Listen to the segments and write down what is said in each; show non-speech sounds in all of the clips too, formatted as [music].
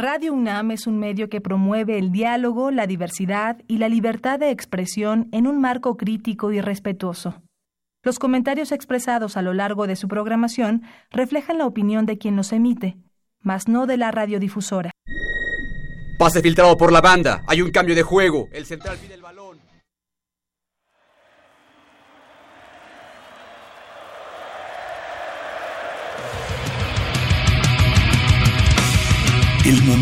Radio UNAM es un medio que promueve el diálogo, la diversidad y la libertad de expresión en un marco crítico y respetuoso. Los comentarios expresados a lo largo de su programación reflejan la opinión de quien los emite, mas no de la radiodifusora. Pase filtrado por la banda. Hay un cambio de juego. El central pide el balón.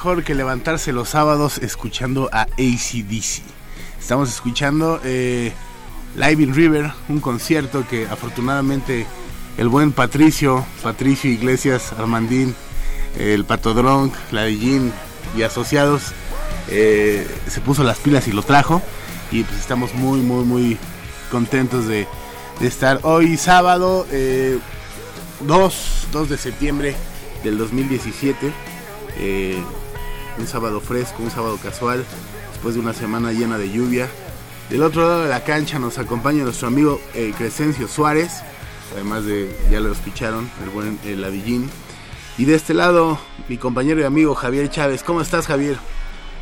Mejor que levantarse los sábados escuchando a ACDC. Estamos escuchando eh, Live in River, un concierto que afortunadamente el buen Patricio, Patricio Iglesias, Armandín, el Patodrón, la y asociados eh, se puso las pilas y lo trajo. Y pues estamos muy, muy, muy contentos de, estar hoy sábado 2, eh, 2 de septiembre del 2017. Eh, un sábado fresco, un sábado casual, después de una semana llena de lluvia. Del otro lado de la cancha nos acompaña nuestro amigo eh, Crescencio Suárez, además de, ya lo escucharon, el buen el. Y de este lado, mi compañero y amigo Javier Chávez. ¿Cómo estás, Javier?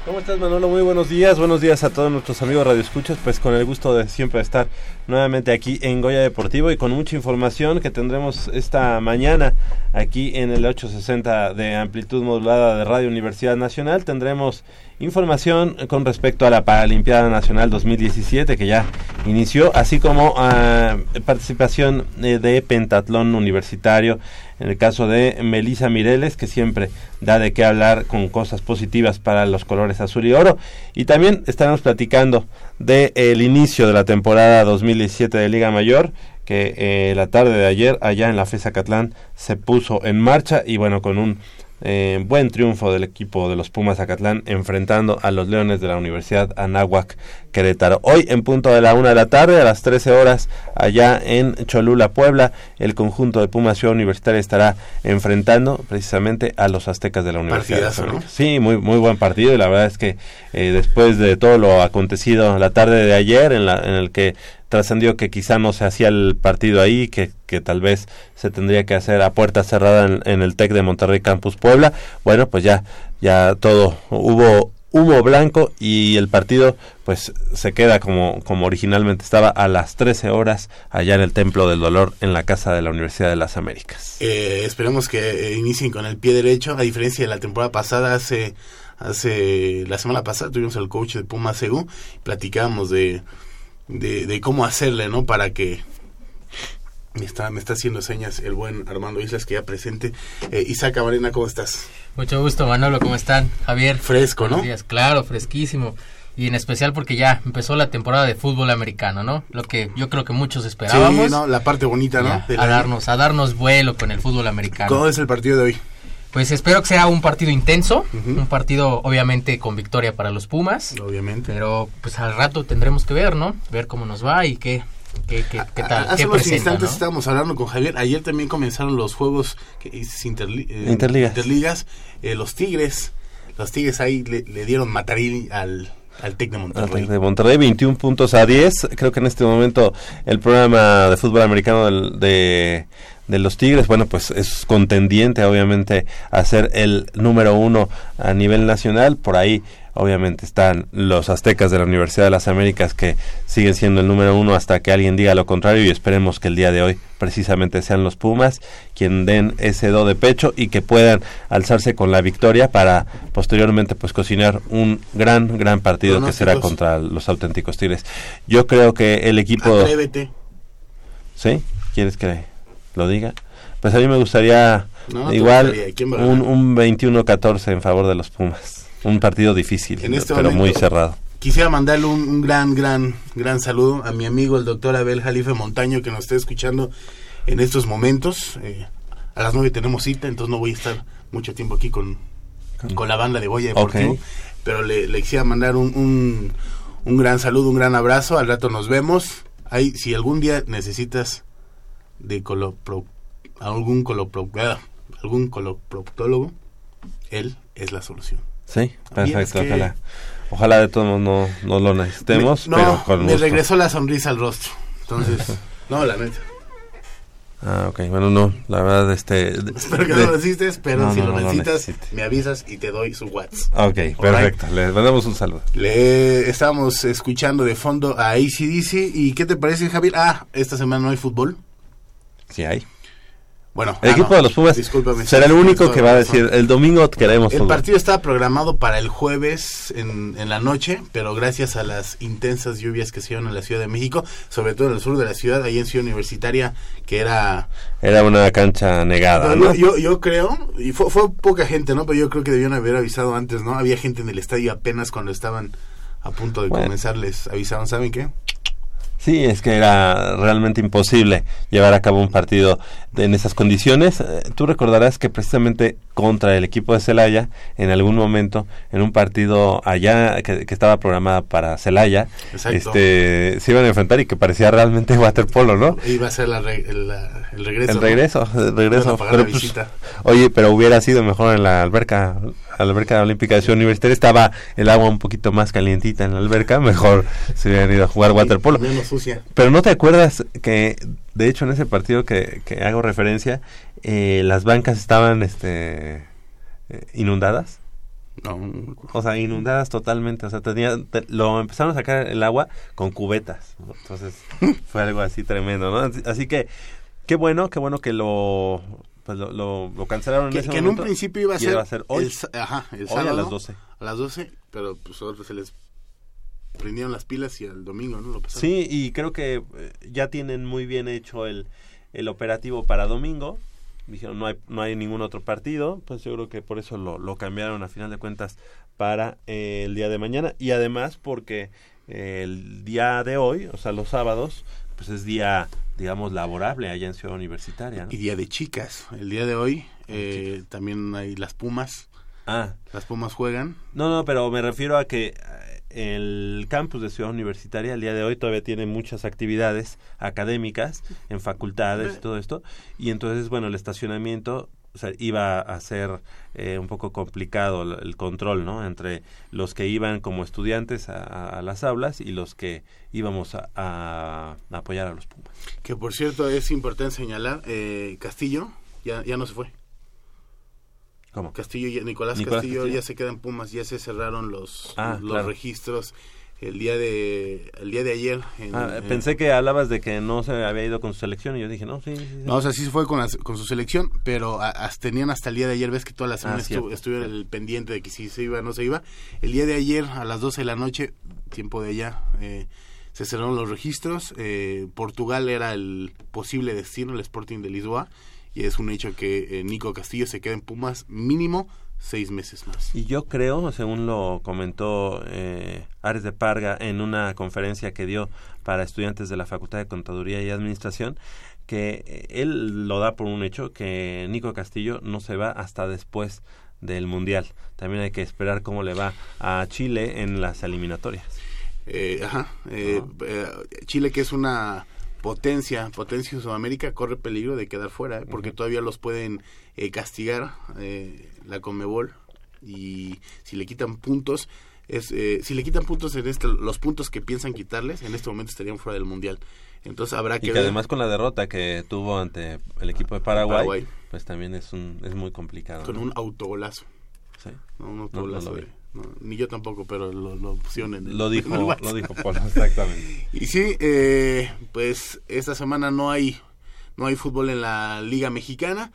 ¿Cómo estás Manolo? Muy buenos días, buenos días a todos nuestros amigos radioescuchas, pues con el gusto de siempre estar nuevamente aquí en Goya Deportivo y con mucha información que tendremos esta mañana aquí en el 860 de amplitud modulada de Radio Universidad Nacional. Tendremos información con respecto a la Paralimpiada Nacional 2017 que ya inició, así como ah, participación eh, de pentatlón universitario en el caso de Melisa Mireles, que siempre da de qué hablar con cosas positivas para los colores azul y oro. Y también estaremos platicando del el inicio de la temporada 2017 de Liga Mayor, que eh, la tarde de ayer allá en la FESA Catlán se puso en marcha y bueno, con un eh, buen triunfo del equipo de los Pumas Acatlán enfrentando a los Leones de la Universidad Anáhuac Querétaro. Hoy en punto de la una de la tarde a las 13 horas allá en Cholula, Puebla, el conjunto de Pumas Ciudad Universitaria estará enfrentando precisamente a los aztecas de la Universidad. Sí, muy, muy buen partido y la verdad es que eh, después de todo lo acontecido la tarde de ayer en, la, en el que trascendió que quizá no se hacía el partido ahí, que, que tal vez se tendría que hacer a puerta cerrada en, el TEC de Monterrey Campus Puebla. Bueno, pues ya, ya todo, hubo humo blanco y el partido pues se queda como, como originalmente estaba a las 13 horas allá en el Templo del Dolor en la Casa de la Universidad de las Américas. Eh, esperemos que eh, inicien con el pie derecho, a diferencia de la temporada pasada hace Hace la semana pasada tuvimos al coach de Puma CU, platicábamos de, de, de cómo hacerle, ¿no? Para que me está, me está haciendo señas el buen Armando Islas que ya presente. Eh, Isaac Camarena, ¿cómo estás? Mucho gusto, Manolo, ¿cómo están? Javier. Fresco, ¿no? Días, claro, fresquísimo. Y en especial porque ya empezó la temporada de fútbol americano, ¿no? Lo que yo creo que muchos esperábamos. Sí, ¿no? La parte bonita, ¿no? Ya, a darnos, a darnos vuelo con el fútbol americano. ¿Cómo es el partido de hoy? Pues espero que sea un partido intenso, un partido obviamente con victoria para los Pumas, Obviamente. pero pues al rato tendremos que ver, ¿no? Ver cómo nos va y qué, qué, qué, qué tal, Hace qué unos presenta, instantes ¿no? estábamos hablando con Javier. Ayer también comenzaron los juegos que interli- eh, Interligas. interligas. Eh, los Tigres, los Tigres ahí le, le dieron matarín al, al Tec de Monterrey. de Monterrey, 21 puntos a 10. Creo que en este momento el programa de fútbol americano del- de, de los Tigres, bueno, pues es contendiente obviamente a ser el número uno a nivel nacional. Por ahí obviamente están los aztecas de la Universidad de las Américas que siguen siendo el número uno hasta que alguien diga lo contrario y esperemos que el día de hoy precisamente sean los Pumas quien den ese do de pecho y que puedan alzarse con la victoria para posteriormente pues cocinar un gran gran partido que será contra los auténticos Tigres. Yo creo que el equipo Atrévete. ¿Sí? ¿Quieres que lo diga? Pues a mí me gustaría No, igual gustaría. ¿Quién va a un, un 21-14 en favor de los Pumas. Un partido difícil, En este pero muy cerrado. Quisiera mandarle un, un gran, gran, gran saludo a mi amigo el doctor Abel Jalife Montaño que nos está escuchando en estos momentos. Eh, a las nueve tenemos cita, entonces no voy a estar mucho tiempo aquí con, con la banda de Boya Deportivo. Ok. Pero le, le quisiera mandar un, un, un gran saludo, un gran abrazo. Al rato nos vemos. Ahí, si algún día necesitas de colopro, algún colopro, algún coloproctólogo, él es la solución. Sí, perfecto, es que- ojalá. Ojalá de todos modos no, no lo necesitemos, Me- pero no, con me gusto. regresó la sonrisa al rostro. Entonces, [laughs] no, la neta. Ah, ok, bueno, no, la verdad, este... de- Espero que de- no lo necesites, pero No, si no, lo necesitas, me avisas y te doy su WhatsApp. Ok, perfecto, le mandamos un saludo. Le estábamos escuchando de fondo a ACDC. ¿Y qué te parece, Javier? Ah, esta semana no hay fútbol. Sí hay. Bueno, El ah, equipo no, de los Pumas será el único que va a decir, el domingo queremos El fútbol. partido estaba programado para el jueves en, en la noche, pero gracias a las intensas lluvias que se dieron en la Ciudad de México, sobre todo en el sur de la ciudad, ahí en Ciudad Universitaria, que era Era una cancha negada, ¿no? yo, creo, y fue, fue poca gente, ¿no? Pero yo creo que debían haber avisado antes, ¿no? Había gente en el estadio apenas cuando estaban a punto de Bueno. comenzar, les avisaron, ¿saben qué? Sí, es que era realmente imposible llevar a cabo un partido en esas condiciones. Eh, Tú recordarás que precisamente contra el equipo de Celaya, en algún momento, en un partido allá que, que estaba programada para Celaya, este, se iban a enfrentar y que parecía realmente [laughs] waterpolo, ¿no? Iba a ser la el, la- el regreso. El ¿no? regreso, el regreso. pagar Pero, la pues, visita. oye, pero hubiera sido mejor en la alberca, la alberca olímpica de Ciudad Universitaria. Estaba el agua un poquito más calientita en la alberca, mejor se hubieran ido a jugar waterpolo. Menos sucia. Pero no te acuerdas que, de hecho, en ese partido que, que hago referencia, eh, las bancas estaban este, eh, inundadas. No. O sea, inundadas totalmente. O sea, tenía, te- lo empezaron a sacar el agua con cubetas. ¿no? Entonces, [laughs] fue algo así tremendo, ¿no? Así, así que, qué bueno, qué bueno que lo, pues lo, lo, lo cancelaron en que, ese que en un momento. principio iba a ser, iba a ser hoy. el, ajá, el Hoy sábado a las 12. a las 12, pero pues ahora se les prendieron las pilas y el domingo, ¿no? Lo pasaron. Sí, y creo que eh, ya tienen muy bien hecho el, el operativo para domingo. Dijeron, no hay, no hay ningún otro partido. Pues yo creo que por eso lo, lo cambiaron a final de cuentas para eh, el día de mañana. Y además porque eh, el día de hoy, o sea, los sábados, pues es día, digamos, laborable allá en Ciudad Universitaria. ¿no? Y día de chicas. El día de hoy eh, también hay las Pumas. Ah, Las Pumas juegan. No, no, pero me refiero a que el campus de Ciudad Universitaria el día de hoy todavía tiene muchas actividades académicas en facultades y todo esto. Y entonces, bueno, el estacionamiento o iba a ser eh, un poco complicado el, control, ¿no? Entre los que iban como estudiantes a las aulas y los que íbamos a, a apoyar a los Pumas. Que por cierto es importante señalar, eh, Castillo ya, ya no se fue. ¿Cómo? Castillo, ya- Nicolás, Nicolás Castillo, Castillo. ya se quedan Pumas, ya se cerraron los, Ah, los claro. registros. el día de el día de ayer. Ah, pensé que hablabas de que no se había ido con su selección y yo dije, no, sí. sí, No, o sea, sí se fue con, con su selección, pero tenían hasta el día de ayer, ves que toda la ah, semana estuve el pendiente de que si se iba o no se iba. El día de ayer a las 12 de la noche, tiempo de allá, eh, se cerraron los registros. Eh, Portugal era el posible destino, el Sporting de Lisboa, y es un hecho que eh, Nico Castillo se queda en Pumas mínimo seis meses más. Y yo creo, según lo comentó eh, Ares de Parga en una conferencia que dio para estudiantes de la Facultad de Contaduría y Administración, que eh, él lo da por un hecho, que Nico Castillo no se va hasta después del Mundial. También hay que esperar cómo le va a Chile en las eliminatorias. Eh, ajá, Chile que es una potencia, potencia en Sudamérica, corre peligro de quedar fuera, porque todavía los pueden castigar la Comebol y si le quitan puntos es eh, si le quitan puntos en este, los puntos que piensan quitarles en este momento estarían fuera del mundial. Entonces habrá que y que además con la derrota que tuvo ante el equipo de Paraguay, pues también es un es muy complicado con un autogolazo. Sí. Un autogolazo ni yo tampoco pero lo, lo pusieron en lo dijo lo dijo Polo exactamente [laughs] y sí eh, pues esta semana no hay no hay fútbol en la liga mexicana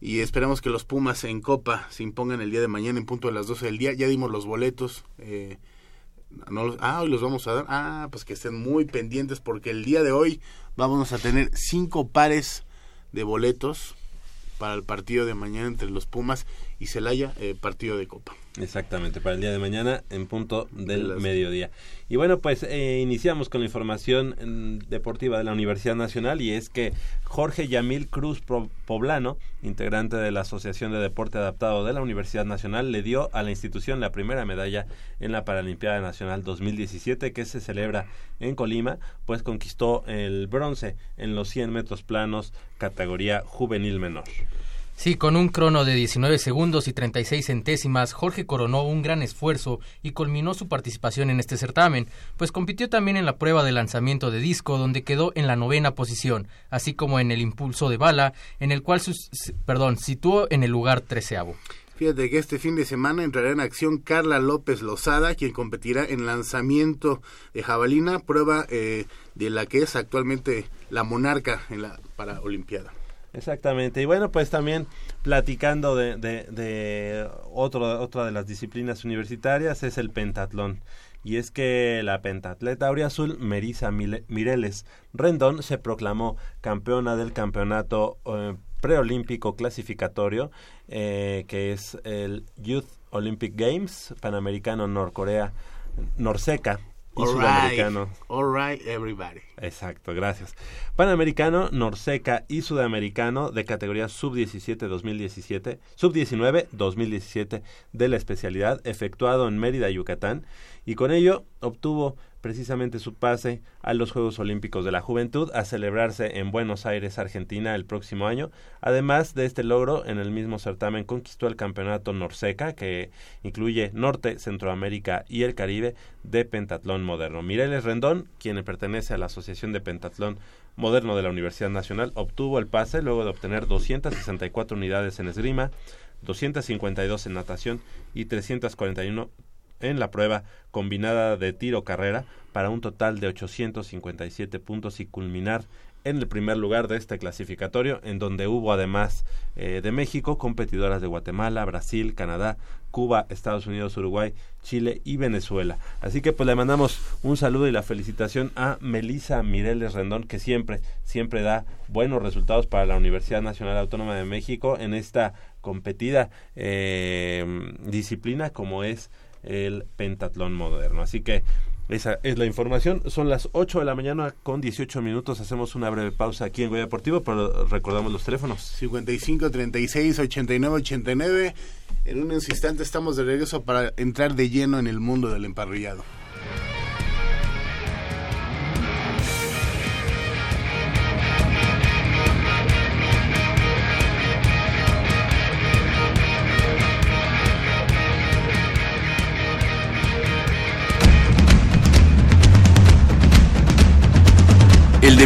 y esperamos que los Pumas en Copa se impongan el día de mañana en punto de las 12 del día. Ya dimos los boletos. Eh, no ah, hoy los vamos a dar. Ah, pues que estén muy pendientes porque el día de hoy vamos a tener cinco pares de boletos para el partido de mañana entre los Pumas y Celaya, eh, partido de Copa. Exactamente, para el día de mañana en punto del mediodía. Y bueno, pues eh, iniciamos con la información mm, deportiva de la Universidad Nacional y es que Jorge Yamil Cruz Poblano, integrante de la Asociación de Deporte Adaptado de la Universidad Nacional, le dio a la institución la primera medalla en la Paralimpiada Nacional 2017 que se celebra en Colima, pues conquistó el bronce en los 100 metros planos categoría juvenil menor. Sí, con un crono de 19 segundos y 36 centésimas, Jorge coronó un gran esfuerzo y culminó su participación en este certamen, pues compitió también en la prueba de lanzamiento de disco, donde quedó en la novena posición, así como en el impulso de bala, en el cual perdón, situó en el lugar treceavo. Fíjate que este fin de semana entrará en acción Carla López Lozada, quien competirá en lanzamiento de jabalina, prueba eh, de la que es actualmente la monarca en la para Olimpiada. Exactamente. Y bueno, pues también platicando de, de, otro, otra de las disciplinas universitarias es el pentatlón. Y es que la pentatleta auriazul Merisa Mireles Rendón se proclamó campeona del campeonato eh, preolímpico clasificatorio, eh, que es el Youth Olympic Games Panamericano Norcorea Norseca y sudamericano. everybody. Exacto, gracias. Panamericano, Norseca y sudamericano de categoría sub-17 2017, sub-19 2017 de la especialidad efectuado en Mérida, Yucatán y con ello obtuvo precisamente su pase a los Juegos Olímpicos de la Juventud a celebrarse en Buenos Aires, Argentina, el próximo año. Además de este logro, en el mismo certamen conquistó el campeonato Norseca, que incluye Norte, Centroamérica y el Caribe de pentatlón moderno. Mireles Rendón, quien pertenece a la Asociación de Pentatlón Moderno de la Universidad Nacional, obtuvo el pase luego de obtener 264 unidades en esgrima, 252 en natación y 341 en la prueba combinada de tiro-carrera para un total de 857 puntos y culminar en el primer lugar de este clasificatorio, en donde hubo además eh, de México competidoras de Guatemala, Brasil, Canadá, Cuba, Estados Unidos, Uruguay, Chile y Venezuela. Así que pues le mandamos un saludo y la felicitación a Melisa Mireles Rendón, que siempre, siempre da buenos resultados para la Universidad Nacional Autónoma de México en esta competida eh, disciplina como es el pentatlón moderno. Así que esa es la información. Son las 8 de la mañana con 18 minutos. Hacemos una breve pausa aquí en Goya Deportivo, pero recordamos los teléfonos. 55 36 89 89. En unos instantes estamos de regreso para entrar de lleno en el mundo del emparrillado.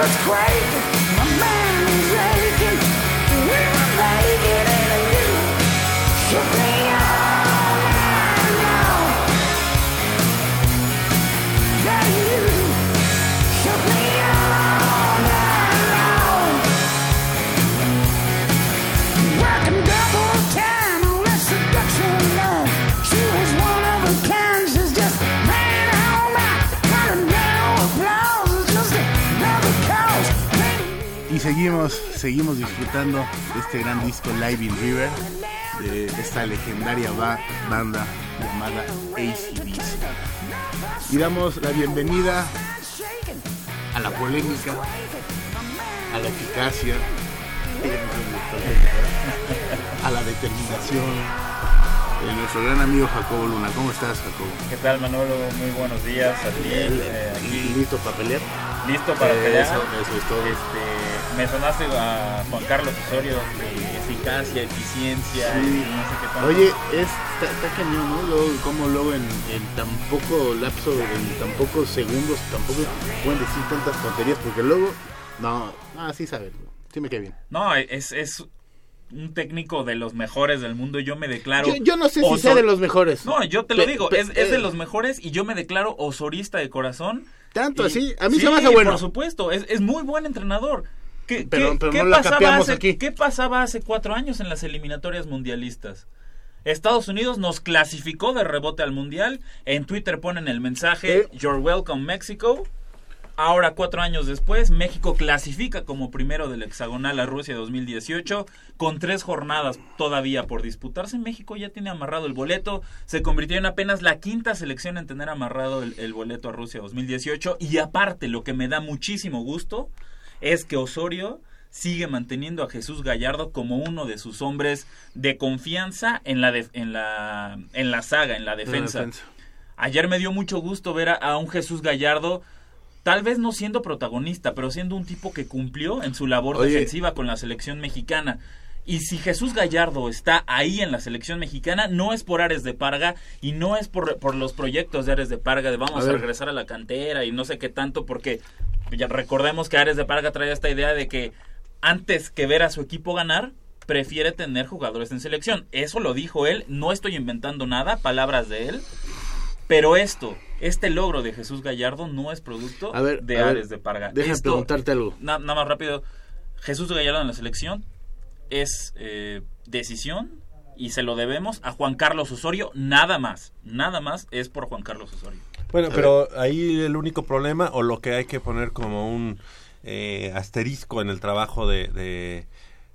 earthquake. Seguimos, seguimos disfrutando de este gran disco Live in River, de esta legendaria banda llamada ACDC. Y damos la bienvenida a la polémica, a la eficacia, a la determinación de nuestro gran amigo Jacobo Luna. ¿Cómo estás, Jacobo? ¿Qué tal, Manolo? Muy buenos días a ti. Eh, ¿Listo para pelear? Listo para pelear. Eso, eso es todo. Este, me sonaste a Juan Carlos Osorio de eficacia, eficiencia y no sé qué tanto. Oye, es, está, cañón, ¿no? Luego, como luego en, en, tan poco lapso, en tan pocos segundos, tampoco pueden decir tantas tonterías, porque luego, no, ah, sí saben, sí me queda bien. No, es, es un técnico de los mejores del mundo, yo me declaro... Yo, yo no sé si sea de los mejores. No, yo te lo digo, es, es de los mejores y yo me declaro osorista de corazón. Tanto así, a mí se me hace bueno. Por supuesto, es, es muy buen entrenador. ¿Qué, pero, qué, pero no pasaba hace, aquí. ¿Qué pasaba hace cuatro años en las eliminatorias mundialistas? Estados Unidos nos clasificó de rebote al mundial. En Twitter ponen el mensaje You're welcome Mexico. Ahora, cuatro años después, México clasifica como primero del hexagonal a Rusia 2018, con tres jornadas todavía por disputarse. México ya tiene amarrado el boleto, se convirtió en apenas la quinta selección en tener amarrado el, el boleto a Rusia 2018. Y aparte, lo que me da muchísimo gusto es que Osorio sigue manteniendo a Jesús Gallardo como uno de sus hombres de confianza en la, en la, en la saga, en la defensa. La defensa. Ayer me dio mucho gusto ver a, a, un Jesús Gallardo, tal vez no siendo protagonista, pero siendo un tipo que cumplió en su labor Oye. defensiva con la selección mexicana. Y si Jesús Gallardo está ahí en la selección mexicana, no es por Ares de Parga y no es por, por los proyectos de Ares de Parga de vamos A regresar a la cantera y no sé qué tanto, porque ya recordemos que Ares de Parga trae esta idea de que antes que ver a su equipo ganar, prefiere tener jugadores en selección. Eso lo dijo él, no estoy inventando nada, palabras de él. Pero esto, este logro de Jesús Gallardo no es producto A ver, de a ver, Ares de Parga. Déjame Esto- preguntarte algo. na- nada más rápido. Jesús Gallardo en la selección es eh, decisión y se lo debemos a Juan Carlos Osorio, nada más. Nada más es por Juan Carlos Osorio. Bueno, pero ahí el único problema o lo que hay que poner como un eh, asterisco en el trabajo de, de,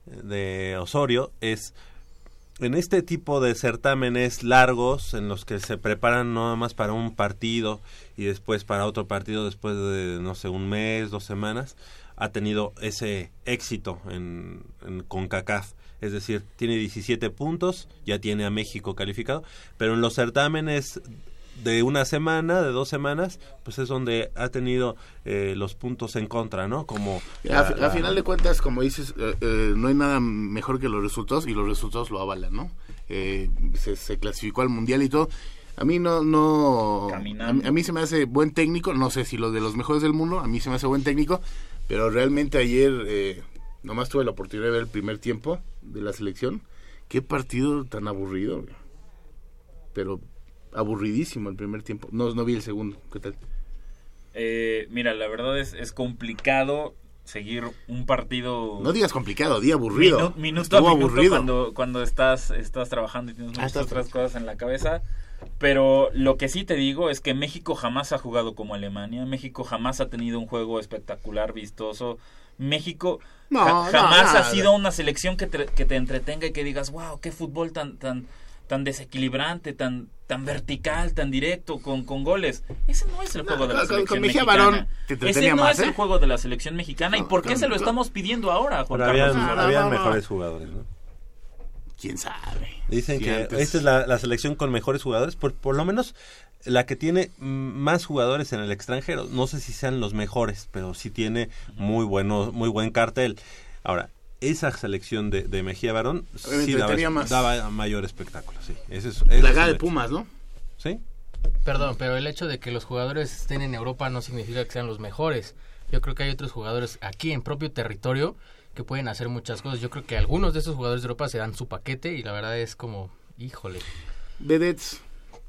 de Osorio es en este tipo de certámenes largos en los que se preparan nada más para un partido y después para otro partido después de no sé un mes dos semanas ha tenido ese éxito en, en CONCACAF. Es decir tiene 17 puntos ya tiene a México calificado pero en los certámenes de una semana, de dos semanas, pues es donde ha tenido eh, los puntos en contra, ¿no? Como a, final de cuentas, como dices, eh, eh, no hay nada mejor que los resultados y los resultados lo avalan, ¿no? Se, se, clasificó al mundial y todo. A mí no, no, a, a, mí se me hace buen técnico, no sé si los de los mejores del mundo, a mí se me hace buen técnico, pero realmente ayer nomás tuve la oportunidad de ver el primer tiempo de la selección. Qué partido tan aburrido, pero aburridísimo el primer tiempo. No, no vi el segundo. ¿Qué tal? Eh, mira, la verdad es, es complicado seguir un partido. No digas complicado, di aburrido. minuto a minuto aburrido. cuando, cuando estás, estás trabajando y tienes muchas otras cosas en la cabeza. Pero lo que sí te digo es que México jamás ha jugado como Alemania. México jamás ha tenido un juego espectacular, vistoso. México jamás ha sido una selección que te, que te entretenga y que digas, wow, qué fútbol tan, tan, tan desequilibrante, tan, tan vertical, tan directo, con, con goles. Ese no es el juego de la selección mexicana. Ese no es el ¿eh? juego de la selección mexicana. ¿Y por qué se lo estamos pidiendo ahora, Juan Carlos? Habían, mejores jugadores, ¿no? ¿Quién sabe? Dicen que esta es la, selección con mejores jugadores, por, por lo menos la que tiene más jugadores en el extranjero. No sé si sean los mejores, pero sí tiene muy bueno, muy buen cartel. Ahora, esa selección de, de Mejía Barón sí daba, mayor espectáculo, sí. Ese es, la de Pumas, ¿no? Sí. Perdón, pero el hecho de que los jugadores estén en Europa no significa que sean los mejores. Yo creo que hay otros jugadores aquí en propio territorio que pueden hacer muchas cosas. Yo creo que algunos de esos jugadores de Europa se dan su paquete y la verdad es como, híjole. Vedettes,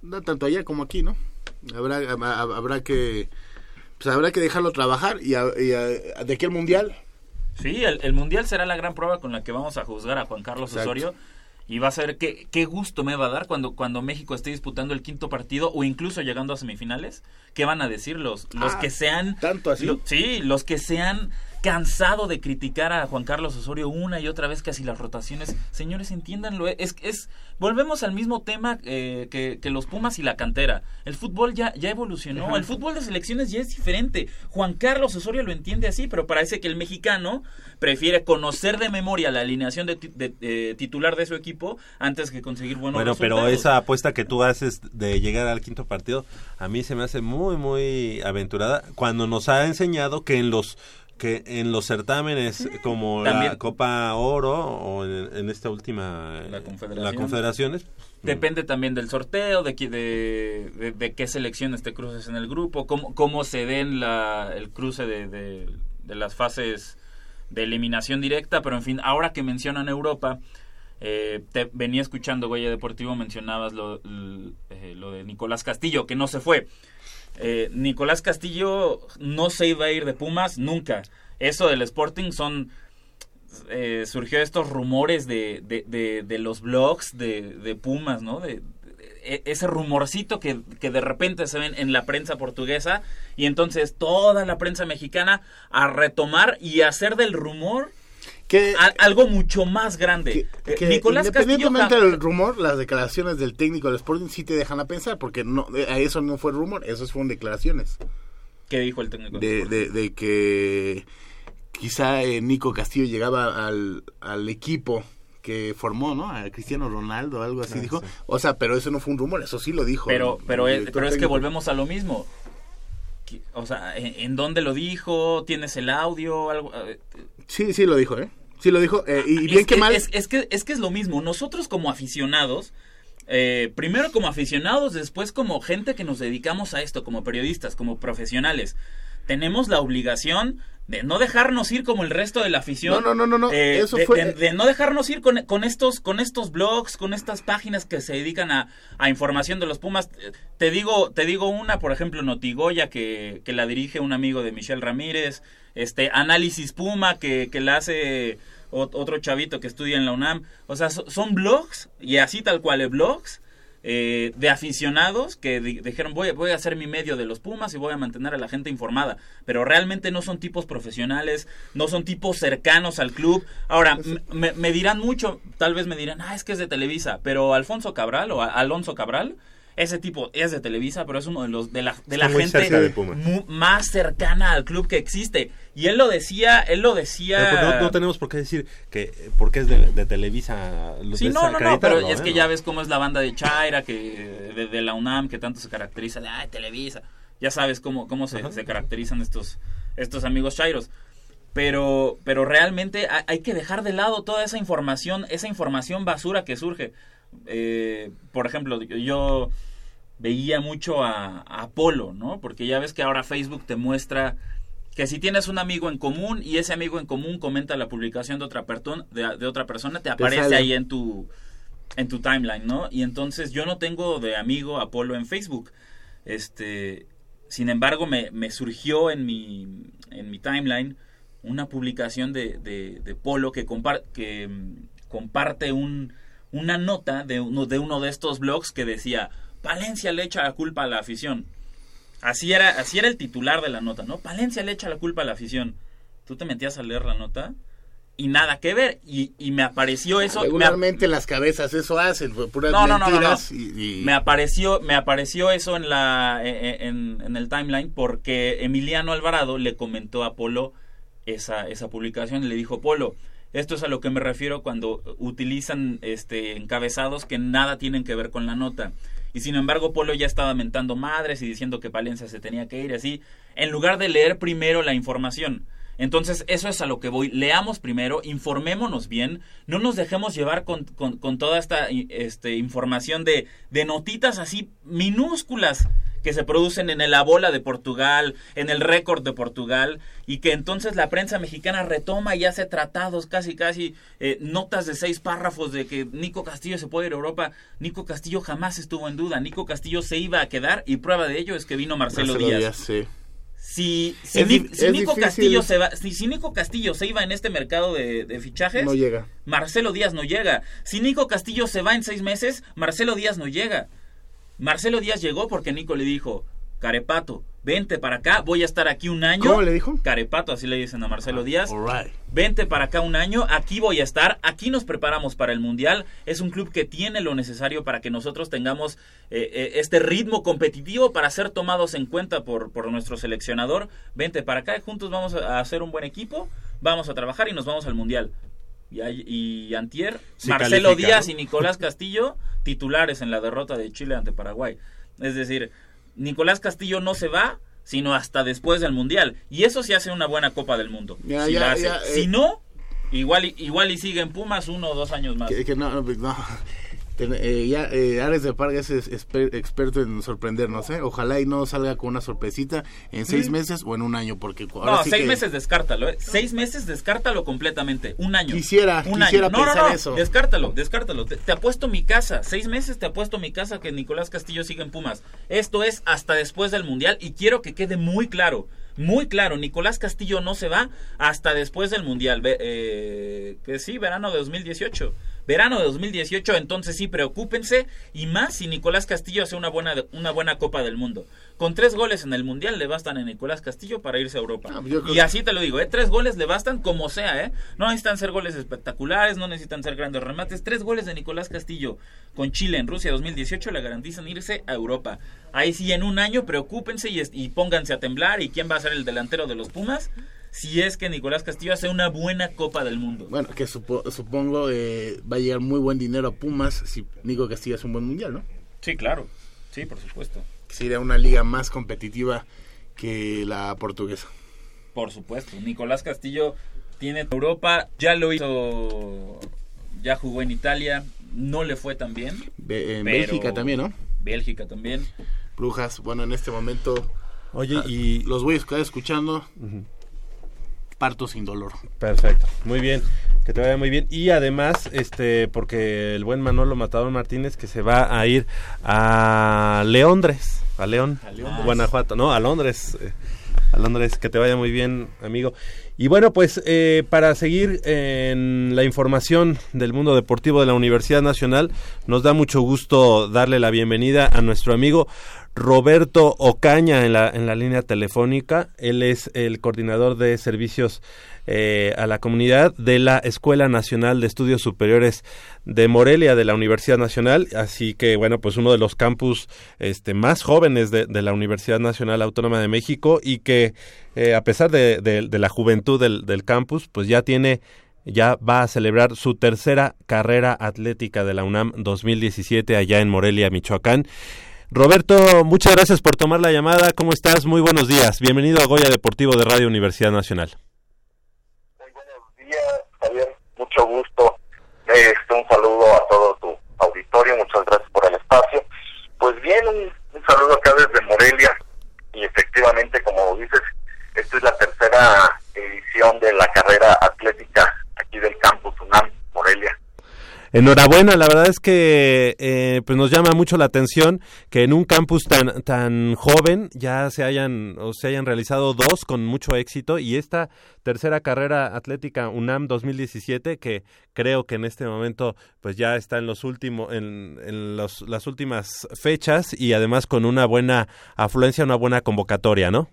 no tanto allá como aquí, ¿no? Habrá, habrá que pues habrá que dejarlo trabajar y, de aquí al mundial Sí, el, Mundial será la gran prueba con la que vamos a juzgar a Juan Carlos Osorio. Y va a ser qué, qué gusto me va a dar cuando, cuando México esté disputando el quinto partido o incluso llegando a semifinales. ¿Qué van a decir los, los ah, que sean... ¿Tanto así? sí, los que sean cansado de criticar a Juan Carlos Osorio una y otra vez casi las rotaciones. Señores, entiéndanlo. Es, es, volvemos al mismo tema eh, que, que, los Pumas y la cantera. El fútbol ya, ya evolucionó. El fútbol de selecciones ya es diferente. Juan Carlos Osorio lo entiende así, pero parece que el mexicano prefiere conocer de memoria la alineación de, de, titular de su equipo antes que conseguir buenos bueno, pero esa apuesta que tú haces de llegar al quinto partido, a mí se me hace muy, muy aventurada cuando nos ha enseñado que en los que en los certámenes como la Copa Oro o en, esta última la, Confederaciones depende también del sorteo de, de, de, qué selecciones te cruces en el grupo cómo, cómo se den la, el cruce de, de, las fases de eliminación directa pero en fin ahora que mencionan Europa eh, te venía escuchando Goya Deportivo mencionabas lo, eh, lo de Nicolás Castillo que no se fue eh, Nicolás Castillo no se iba a ir de Pumas nunca. Eso del Sporting son... Eh, surgió estos rumores de, de, los blogs de, Pumas, ¿no? De, e, ese rumorcito que, que, de repente se ven en la prensa portuguesa y entonces toda la prensa mexicana a retomar y hacer del rumor que, algo mucho más grande. Que, Nicolás independientemente del rumor, las declaraciones del técnico del Sporting sí te dejan a pensar, porque no, eh, eso no fue rumor, eso fueron declaraciones. ¿Qué dijo el técnico? De, de, que quizá eh, Nico Castillo llegaba al, al equipo que formó, ¿no? A Cristiano Ronaldo, algo así ah, dijo. O sea, pero eso no fue un rumor, eso sí lo dijo. Pero, pero es que volvemos a lo mismo. O sea, ¿en, dónde lo dijo? ¿Tienes el audio? Algo, Sí, sí lo dijo, ¿eh? Sí lo dijo. Eh, y bien que, mal. Es, que, es que es lo mismo. Nosotros como aficionados, eh, primero como aficionados, después como gente que nos dedicamos a esto, como periodistas, como profesionales, tenemos la obligación de no dejarnos ir como el resto de la afición. No, no, no, no. Eh, Eso de, fue... de, no dejarnos ir con, con, estos, con estos blogs, con estas páginas que se dedican a, a, información de los Pumas. Te digo, te digo una, por ejemplo, Notigoya, que, que la dirige un amigo de Michelle Ramírez este Análisis Puma que, que la hace otro chavito que estudia en la UNAM. O sea, son blogs, y así tal cual, eh, blogs eh, de aficionados que dijeron voy, voy a hacer mi medio de los Pumas y voy a mantener a la gente informada. Pero realmente no son tipos profesionales, no son tipos cercanos al club. Ahora, me, me dirán mucho, tal vez me dirán, ah, es que es de Televisa, pero Alfonso Cabral o Alonso Cabral ese tipo es de Televisa, pero es uno de los de la, de la gente de más cercana al club que existe. Y él lo decía, él lo decía. Pero, pues, no, no tenemos por qué decir que eh, porque es de, de Televisa. Sí, no, no, no, pero es ¿eh? que ya ves cómo es la banda de Chaira, que de, de la UNAM, que tanto se caracteriza de, ay, Televisa. Ya sabes cómo, cómo se, se caracterizan estos, estos amigos Chairos. Pero, pero realmente ha- hay que dejar de lado toda esa información, esa información basura que surge. Eh, por ejemplo, yo veía mucho a, a Apolo, ¿no? Porque ya ves que ahora Facebook te muestra que si tienes un amigo en común y ese amigo en común comenta la publicación de otra, de, de otra persona, te aparece ahí en tu, en tu timeline, ¿no? Y entonces yo no tengo de amigo Apolo en Facebook. Este, sin embargo, me, me surgió en mi, en mi timeline una publicación de, de, de Polo que, compar- que mm, comparte un, una nota de uno, de uno de estos blogs que decía, Palencia le echa la culpa a la afición. Así era, así era el titular de la nota, ¿no? Palencia le echa la culpa a la afición. Tú te metías a leer la nota y nada que ver. Y, y me apareció eso. me ap- Regularmente en las cabezas eso hacen, fue puras No, no, no, no, mentiras no. y- y- me apareció me apareció eso en la en, en el timeline porque Emiliano Alvarado le comentó a Polo esa esa publicación y le dijo Polo esto es a lo que me refiero cuando utilizan este encabezados que nada tienen que ver con la nota y sin embargo Polo ya estaba mentando madres y diciendo que Palencia se tenía que ir así en lugar de leer primero la información entonces, eso es a lo que voy. Leamos primero, informémonos bien, no nos dejemos llevar con, con- con toda esta este, información de, de notitas así minúsculas que se producen en el La Bola de Portugal, en el Récord de Portugal, y que entonces la prensa mexicana retoma y hace tratados, casi casi eh, notas de seis párrafos de que Nico Castillo se puede ir a Europa. Nico Castillo jamás estuvo en duda, Nico Castillo se iba a quedar, y prueba de ello es que vino Marcelo, Marcelo Díaz. Díaz, sí. Si, Es Nico difícil. Castillo se va, si, si Nico Castillo se iba en este mercado de, de fichajes, No llega. Marcelo Díaz no llega. Si Nico Castillo se va en seis meses, Marcelo Díaz no llega. Marcelo Díaz llegó porque Nico le dijo, Carepato, vente para acá, voy a estar aquí un año. ¿Cómo le dijo? Carepato, así le dicen a Marcelo Díaz. All right. Vente para acá un año, aquí voy a estar, aquí nos preparamos para el Mundial. Es un club que tiene lo necesario para que nosotros tengamos eh, eh, este ritmo competitivo para ser tomados en cuenta por, por nuestro seleccionador. Vente para acá y juntos vamos a hacer un buen equipo, vamos a trabajar y nos vamos al Mundial. Y, Antier, Sí Marcelo califica, Díaz ¿no? y Nicolás Castillo, [laughs] titulares en la derrota de Chile ante Paraguay. Es decir, Nicolás Castillo no se va, sino hasta después del Mundial. Y eso sí hace una buena Copa del Mundo. Ya, si ya, la hace. ya, eh. Si no, igual, y- igual y sigue en Pumas uno o dos años más. Que, que no, no, pues, eh, ya eh, Ares de Parga es es- exper- experto en sorprendernos, ¿eh? Ojalá y no salga con una sorpresita en seis meses o en un año, porque ahora no, sí seis que meses descártalo, ¿eh? Seis meses descártalo completamente. Un año. Quisiera, un quisiera año. No, no, pensar no, eso. Descártalo, descártalo. Te, te apuesto mi casa. Seis meses te apuesto mi casa que Nicolás Castillo sigue en Pumas. Esto es hasta después del Mundial y quiero que quede muy claro. Muy claro, Nicolás Castillo no se va hasta después del Mundial. Eh, que sí, verano de 2018. Verano de 2018, entonces sí, preocúpense. Y más si Nicolás Castillo hace una buena, una buena Copa del Mundo. Con tres goles en el Mundial le bastan a Nicolás Castillo para irse a Europa. Creo y así te lo digo, ¿eh? tres goles le bastan como sea. ¿eh? No necesitan ser goles espectaculares, no necesitan ser grandes remates. Tres goles de Nicolás Castillo con Chile en Rusia 2018 le garantizan irse a Europa. Ahí sí, en un año, preocúpense y, y pónganse a temblar. ¿Y quién va a ser el delantero de los Pumas? Si es que Nicolás Castillo hace una buena Copa del Mundo. Bueno, que supo- supongo eh, va a llegar muy buen dinero a Pumas si Nico Castillo hace un buen mundial, ¿no? Sí, claro. Sí, por supuesto. Que sería una liga más competitiva que la portuguesa. Por supuesto. Nicolás Castillo tiene Europa, ya lo hizo, ya jugó en Italia, no le fue tan bien. Be- en Bélgica también, ¿no? Bélgica también. Brujas, bueno, en este momento Oye, ah, y... los voy a estar escuchando. Parto sin dolor. Perfecto, muy bien, que te vaya muy bien. Y además, este, porque el buen Manolo Matador Martínez que se va a ir a Leondres, a León, Guanajuato, no, a Londres, eh, a Londres, que te vaya muy bien, amigo. Y bueno, pues eh, para seguir en la información del mundo deportivo de la Universidad Nacional, nos da mucho gusto darle la bienvenida a nuestro amigo Roberto Ocaña en la, en la línea telefónica. Él es el coordinador de servicios eh, a la comunidad de la Escuela Nacional de Estudios Superiores de Morelia de la Universidad Nacional, así que bueno, pues uno de los campus este, más jóvenes de, la Universidad Nacional Autónoma de México y que eh, a pesar de, de, la juventud del, del campus, pues ya tiene ya va a celebrar su tercera carrera atlética de la UNAM 2017 allá en Morelia, Michoacán. Roberto, muchas gracias por tomar la llamada. ¿Cómo estás? Muy buenos días. Bienvenido a Goya Deportivo de Radio Universidad Nacional. Muy buenos días, Javier. Mucho gusto. Este, un saludo a todo tu auditorio. Muchas gracias por el espacio. Pues bien, un, saludo acá desde Morelia. Y efectivamente, como dices, esta es la tercera edición de la carrera atlética aquí del campus UNAM, Morelia. Enhorabuena, la verdad es que eh, pues nos llama mucho la atención que en un campus tan tan joven ya se hayan o se hayan realizado dos con mucho éxito y esta tercera carrera atlética UNAM 2017 que creo que en este momento pues ya está en los últimos en, en las últimas fechas y además con una buena afluencia, una buena convocatoria, ¿no?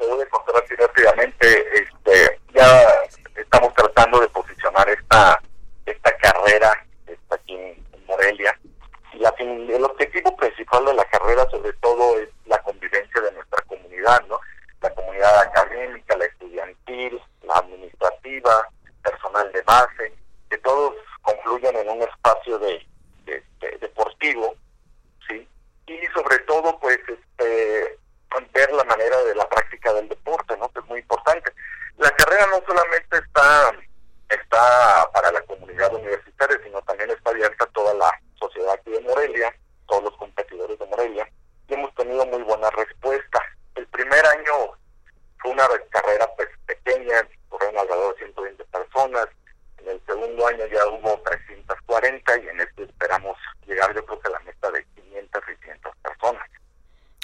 te voy a rápidamente, este, ya estamos tratando de posicionar esta carrera está aquí en, Morelia. Y la, el objetivo principal de la carrera, sobre todo, es la convivencia de nuestra comunidad, ¿no? La comunidad académica, la estudiantil, la administrativa, personal de base, que todos confluyen en un espacio de, deportivo, ¿sí? Y sobre todo, pues, este, ver la manera de la práctica del deporte, ¿no? Que es muy importante. La carrera no solamente está está para la comunidad universitaria, sino también está abierta toda la sociedad aquí de Morelia, todos los competidores de Morelia, y hemos tenido muy buena respuesta. El primer año fue una carrera pues, pequeña, corrieron alrededor de 120 personas, en el segundo año ya hubo 340 y en este esperamos llegar yo creo que a la meta de 500, 600 personas.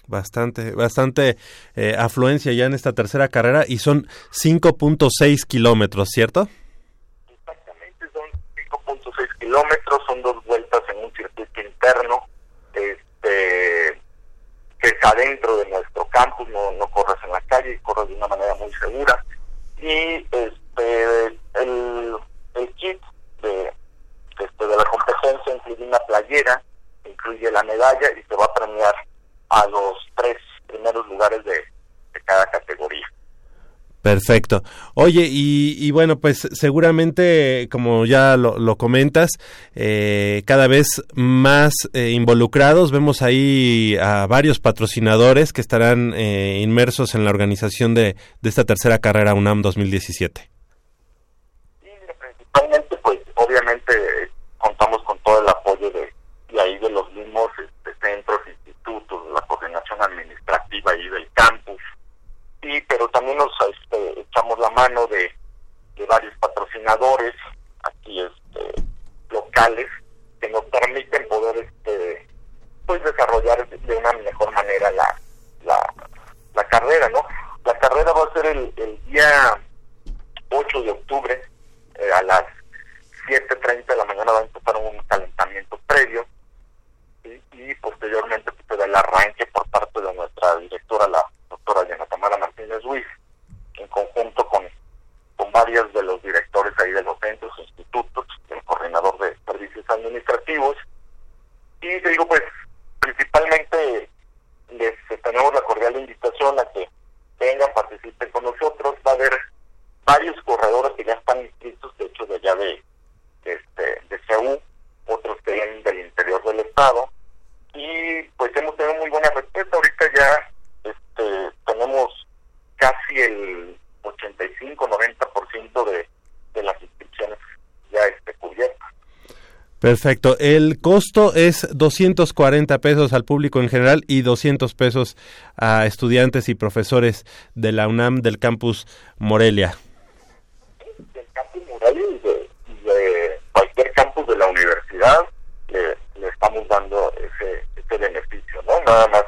Bastante, bastante eh, afluencia ya en esta tercera carrera y son 5.6 kilómetros, ¿cierto? Kilómetros, son dos vueltas en un circuito interno, este, que es adentro de nuestro campus, no, no corres en la calle, corres de una manera muy segura. Y este, el, el kit de, este, de la competencia incluye una playera, incluye la medalla y se va a premiar a los tres primeros lugares de cada categoría. Perfecto. Oye, y, bueno, pues seguramente, como ya lo, comentas, eh, cada vez más eh, involucrados. Vemos ahí a varios patrocinadores que estarán eh, inmersos en la organización de, esta tercera carrera UNAM 2017. Sí, principalmente, pues obviamente contamos con todo el apoyo de, de ahí de los mismos este, centros, institutos, la coordinación administrativa ahí del campus sí, pero también nos este, echamos la mano de, varios patrocinadores aquí este, locales que nos permiten poder este, pues desarrollar de una mejor manera la, la, carrera, ¿no? La carrera va a ser el, día 8 de octubre eh, a las 7.30 de la mañana va a empezar un calentamiento previo y, posteriormente pues, el arranque por parte de nuestra directora, la we Perfecto. El costo es 240 pesos al público en general y 200 pesos a estudiantes y profesores de la UNAM del campus Morelia. Del campus Morelia y de, cualquier campus de la universidad le, estamos dando ese, ese beneficio, ¿no? Nada más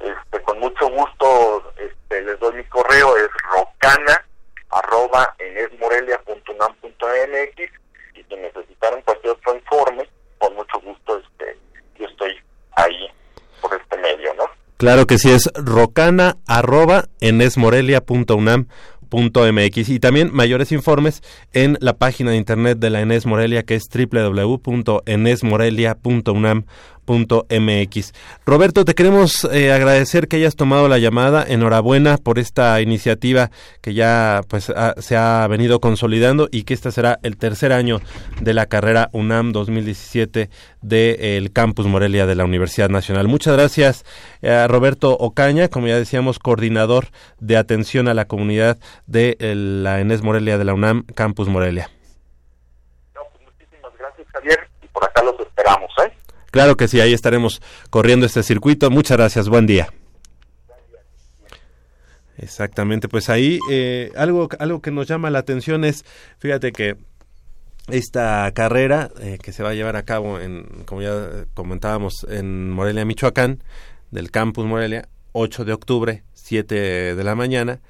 este, con mucho gusto este, les doy mi correo, es rocana arroba enesmorelia.unam.mx y si necesitaran cualquier otro informe, con mucho gusto este, yo estoy ahí por este medio, ¿no? Claro que sí, es rocana arroba .mx. Y también mayores informes en la página de internet de la Enes Morelia que es www.enesmorelia.unam Roberto, te queremos eh, agradecer que hayas tomado la llamada. Enhorabuena por esta iniciativa que ya pues se ha venido consolidando y que este será el tercer año de la carrera UNAM 2017 del Campus Morelia de la Universidad Nacional. Muchas gracias a Roberto Ocaña, como ya decíamos, coordinador de atención a la comunidad de la Enes Morelia de la UNAM Campus Morelia. Pues muchísimas gracias, Javier, y por acá los esperamos, ¿eh? Claro que sí, ahí estaremos corriendo este circuito. Muchas gracias, buen día. Exactamente, pues ahí eh, algo, algo que nos llama la atención es, fíjate que esta carrera eh, que se va a llevar a cabo, en, como ya comentábamos, en Morelia, Michoacán, del campus Morelia, 8 de octubre, 7 de la mañana,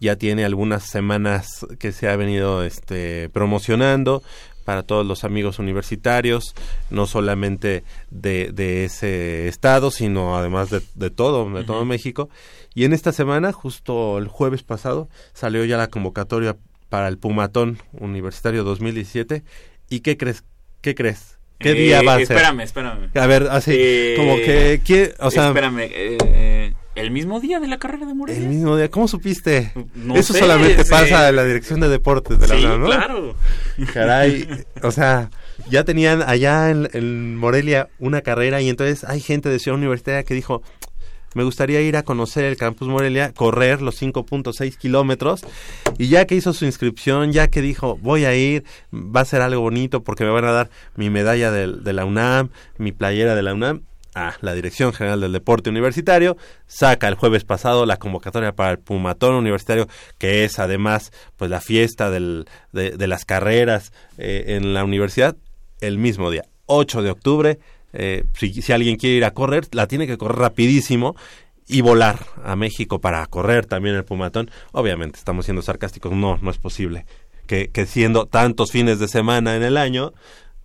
ya tiene algunas semanas que se ha venido este, promocionando, para todos los amigos universitarios, no solamente de, de ese estado, sino además de, de todo, de todo México. Y en esta semana, justo el jueves pasado, salió ya la convocatoria para el Pumatón Universitario 2017. ¿Y qué crees? ¿Qué crees? ¿Qué día Eh, va a ser? Espérame, espérame. A ver, así, Eh, como que, ¿qué? o sea, espérame, eh, eh, ¿el mismo día de la carrera de Morelia? el mismo día, ¿cómo supiste? No Eso sé, solamente pasa en la Dirección de Deportes de la Sí, UNAM, ¿no? claro. Caray, [laughs] o sea, ya tenían allá en, en Morelia una carrera y entonces hay gente de Ciudad Universitaria que dijo, me gustaría ir a conocer el campus Morelia, correr los 5.6 kilómetros y ya que hizo su inscripción, ya que dijo, voy a ir, va a ser algo bonito porque me van a dar mi medalla del- de, la UNAM, mi playera de la UNAM. Ah, la Dirección General del Deporte Universitario saca el jueves pasado la convocatoria para el Pumatón Universitario, que es además pues la fiesta del, de, de las carreras eh, en la universidad, el mismo día, 8 de octubre. eh, si, si alguien quiere ir a correr, la tiene que correr rapidísimo y volar a México para correr también el Pumatón. Obviamente, estamos siendo sarcásticos, no, no es posible que, que siendo tantos fines de semana en el año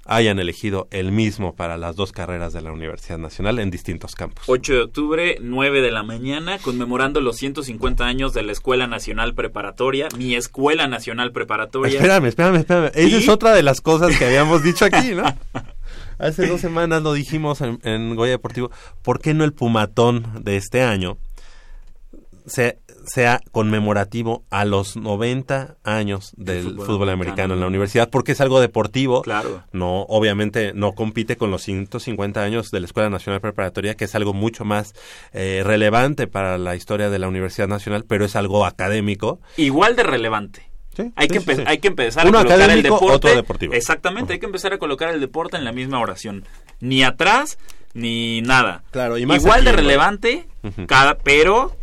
hayan elegido el mismo para las dos carreras de la Universidad Nacional en distintos campus. 8 de octubre, 9 de la mañana, conmemorando los 150 años de la Escuela Nacional Preparatoria, mi Escuela Nacional Preparatoria. Espérame, espérame, espérame. Esa es otra de las cosas que habíamos dicho aquí, ¿no? [laughs] Hace dos semanas lo dijimos en, en Goya Deportivo. ¿Por qué no el Pumatón de este año se- sea conmemorativo a los 90 años del fútbol fútbol, americano, en la universidad? Porque es algo deportivo. Claro. No, obviamente no compite con los 150 años de la Escuela Nacional Preparatoria, que es algo mucho más eh, relevante para la historia de la Universidad Nacional, pero es algo académico. Igual de relevante. Sí, Hay, sí, que sí, hay que empezar Uno a colocar el deporte. otro deportivo. Exactamente, hay que empezar a colocar el deporte en la misma oración. Ni atrás, ni nada. Claro, y más Igual aquí, de relevante, cada, pero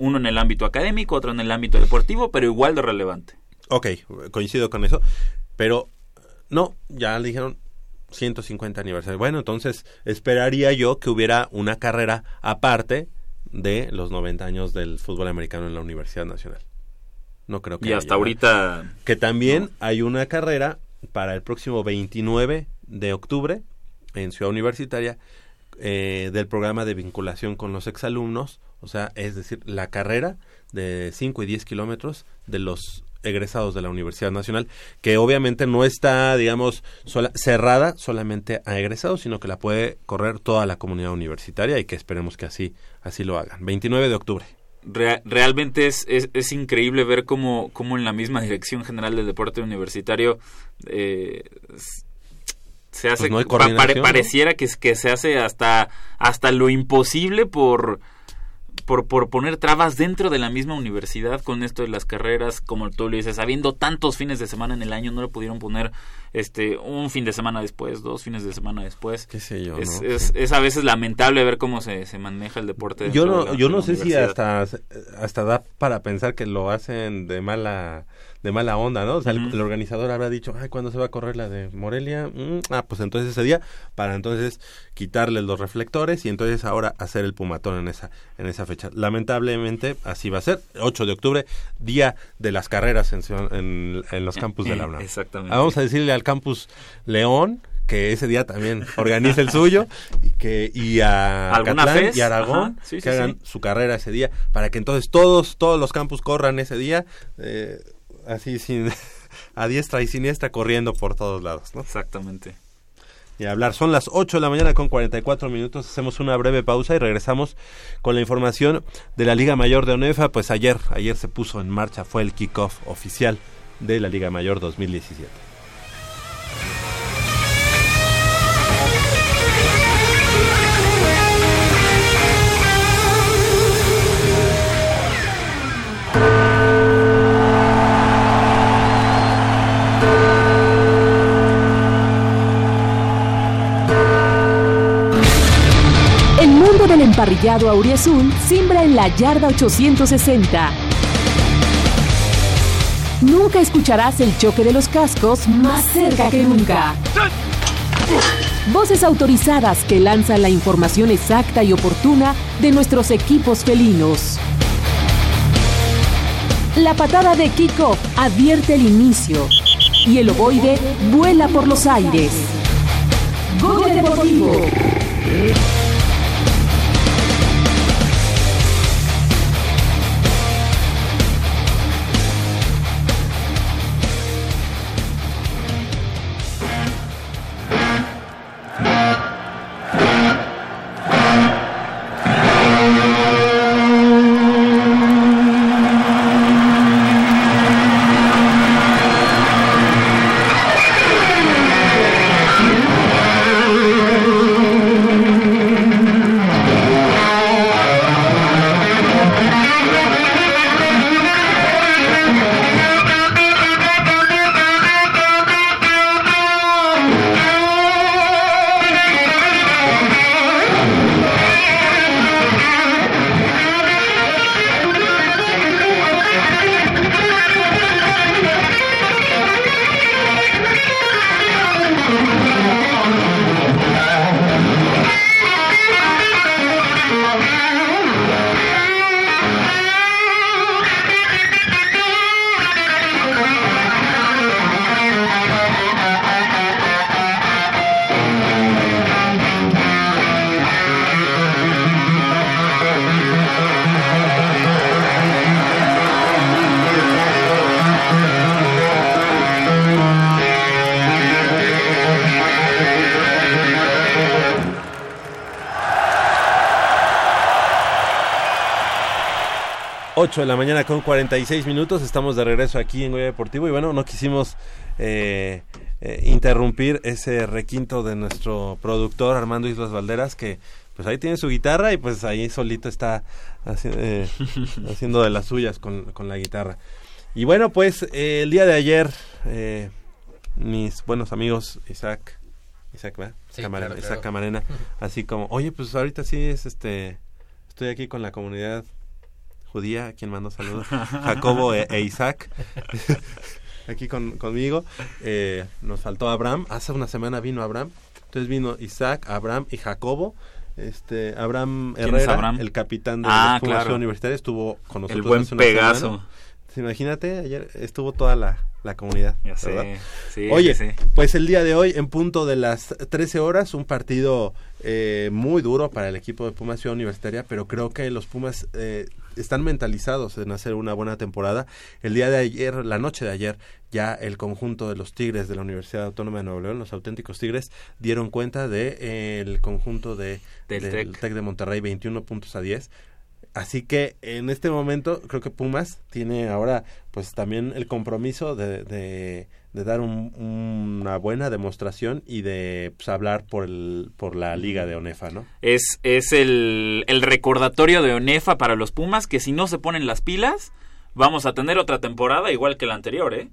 uno en el ámbito académico, otro en el ámbito deportivo, pero igual de relevante. Ok, coincido con eso, pero no, ya le dijeron 150 aniversario. Bueno, entonces esperaría yo que hubiera una carrera aparte de los 90 años del fútbol americano en la Universidad Nacional. No creo que Y haya, hasta ahorita Que también hay una carrera para el próximo 29 de octubre en Ciudad Universitaria eh, del programa de vinculación con los exalumnos, o sea, es decir, la carrera de 5 y 10 kilómetros de los egresados de la Universidad Nacional, que obviamente no está, digamos, sola- cerrada solamente a egresados, sino que la puede correr toda la comunidad universitaria y que esperemos que así, así lo hagan. 29 de octubre. Rea- realmente es, es, es increíble ver cómo, cómo en la misma Dirección General del Deporte Universitario eh, se hace Pues no pare- pareciera que, que se hace hasta hasta lo imposible por por, por poner trabas dentro de la misma universidad con esto de las carreras, como tú le dices, habiendo tantos fines de semana en el año, no le pudieron poner este un fin de semana después, dos fines de semana después. Qué sé yo, es, ¿no? es, Sí. es a veces lamentable ver cómo se, se maneja el deporte. Yo no, de la- yo no sé si hasta, hasta da para pensar que lo hacen de mala de mala onda, ¿no? O sea, el, organizador habrá dicho, ay, ¿cuándo se va a correr la de Morelia? Mm, ah, pues entonces ese día, para entonces quitarle los reflectores y entonces ahora hacer el pumatón en esa, en esa fecha. Lamentablemente, así va a ser. 8 de octubre, día de las carreras en, en, en los campus de la UNAM. Exactamente. Vamos a decirle al campus León que ese día también organice el suyo y que y a ¿Alguna Catlán y Aragón Ajá, sí, que sí, hagan sí. su carrera ese día para que entonces todos todos los campus corran ese día eh, así sin [laughs] a diestra y siniestra corriendo por todos lados, ¿no? Exactamente. Y hablar. Son las 8 de la mañana con 44 minutos. Hacemos una breve pausa y regresamos con la información de la Liga Mayor de ONEFA. Pues ayer, ayer se puso en marcha, fue el kickoff oficial de la Liga Mayor 2017. Emparrillado auriazul simbra en la yarda 860. Nunca escucharás el choque de los cascos más cerca que nunca. Voces autorizadas que lanzan la información exacta y oportuna de nuestros equipos felinos. La patada de Kiko advierte el inicio y el ovoide vuela por los aires. Goya Deportivo. Ocho de la mañana con 46 minutos, estamos de regreso aquí en Goya Deportivo y bueno, no quisimos eh, eh, interrumpir ese requinto de nuestro productor Armando Islas Valderas que pues ahí tiene su guitarra y pues ahí solito está haci- eh, [laughs] haciendo de las suyas con, con la guitarra. Y bueno, pues el día de ayer mis buenos amigos Isaac, Isaac, ¿verdad? Sí, claro, Isaac. Camarena, así como, oye, pues ahorita sí es este, estoy aquí con la comunidad judía, a quien mando saludos, [laughs] Jacobo e, e Isaac, [laughs] aquí con, conmigo. Eh, nos faltó Abraham, hace una semana vino Abraham, entonces vino Isaac, Abraham y Jacobo. Este, Abraham ¿Quién es Herrera, Abraham? el capitán de Ah, la claro. Universitaria, estuvo con nosotros El buen hace una Pegaso. semana. Imagínate, ayer estuvo toda la, la comunidad. Ya sé, sí, Oye, sí. pues el día de hoy, en punto de las 13 horas, un partido eh, muy duro para el equipo de Pumas Ciudad Universitaria, pero creo que los Pumas eh, están mentalizados en hacer una buena temporada. El día de ayer, la noche de ayer, ya el conjunto de los Tigres de la Universidad Autónoma de Nuevo León, los auténticos Tigres, dieron cuenta de eh, el conjunto de, Del del Tec. Tec de Monterrey, 21 puntos a 10. Así que en este momento creo que Pumas tiene ahora pues también el compromiso de, de, de dar un- una buena demostración y de pues, hablar por, el, por la liga de ONEFA, ¿no? Es, es el, el recordatorio de ONEFA para los Pumas que si no se ponen las pilas, vamos a tener otra temporada igual que la anterior, ¿eh?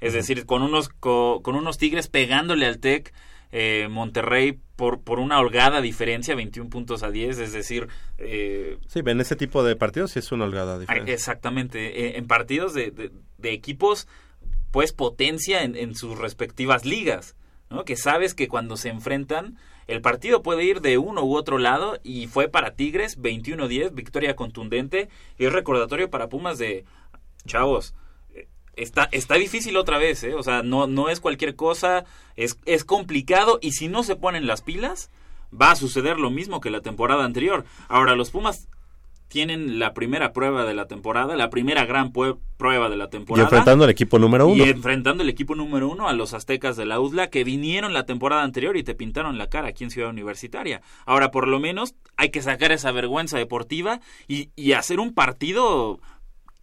Es decir, con unos, co- con unos Tigres pegándole al TEC, eh, Monterrey por, por una holgada diferencia, 21 puntos a 10, es decir... eh, Sí, en ese tipo de partidos sí es una holgada Ah, diferente. Exactamente, eh, en partidos de, de- de equipos, pues potencia en, en sus respectivas ligas, ¿no? Que sabes que cuando se enfrentan, el partido puede ir de uno u otro lado y fue para Tigres 21-10, victoria contundente y recordatorio para Pumas de, chavos, eh, está, está difícil otra vez, ¿eh? O sea, no, no es cualquier cosa, es, es complicado y si no se ponen las pilas, va a suceder lo mismo que la temporada anterior. Ahora, los Pumas tienen la primera prueba de la temporada, la primera gran prueba de la temporada. Y enfrentando al equipo número uno. Y enfrentando el equipo número uno a los aztecas de la UDLA que vinieron la temporada anterior y te pintaron la cara aquí en Ciudad Universitaria. Ahora, por lo menos, hay que sacar esa vergüenza deportiva y, y hacer un partido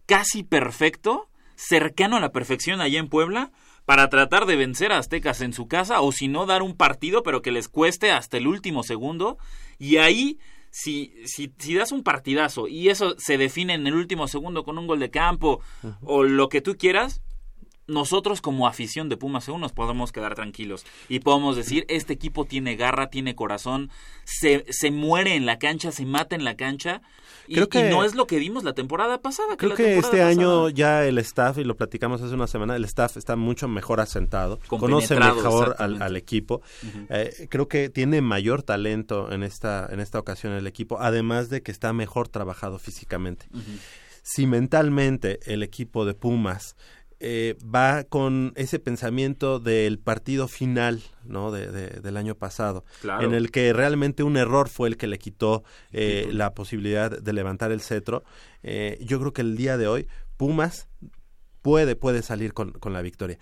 casi perfecto, cercano a la perfección allá en Puebla, para tratar de vencer a Aztecas en su casa o si no dar un partido pero que les cueste hasta el último segundo y ahí si, si, si das un partidazo y eso se define en el último segundo con un gol de campo o lo que tú quieras, nosotros como afición de Pumas aún nos podemos quedar tranquilos y podemos decir, este equipo tiene garra, tiene corazón, se, se muere en la cancha, se mata en la cancha y, Creo que- no es lo que vimos la temporada pasada. Creo que este año ya el staff, y lo platicamos hace una semana, el staff está mucho mejor asentado, conoce mejor al, equipo. Eh, creo que tiene mayor talento en esta, en esta ocasión el equipo, además de que está mejor trabajado físicamente. Si mentalmente el equipo de Pumas eh, va con ese pensamiento del partido final ¿no? de, de- del año pasado, Claro. en el que realmente un error fue el que le quitó eh, la posibilidad de levantar el cetro, eh, yo creo que el día de hoy Pumas puede, puede salir con, con la victoria.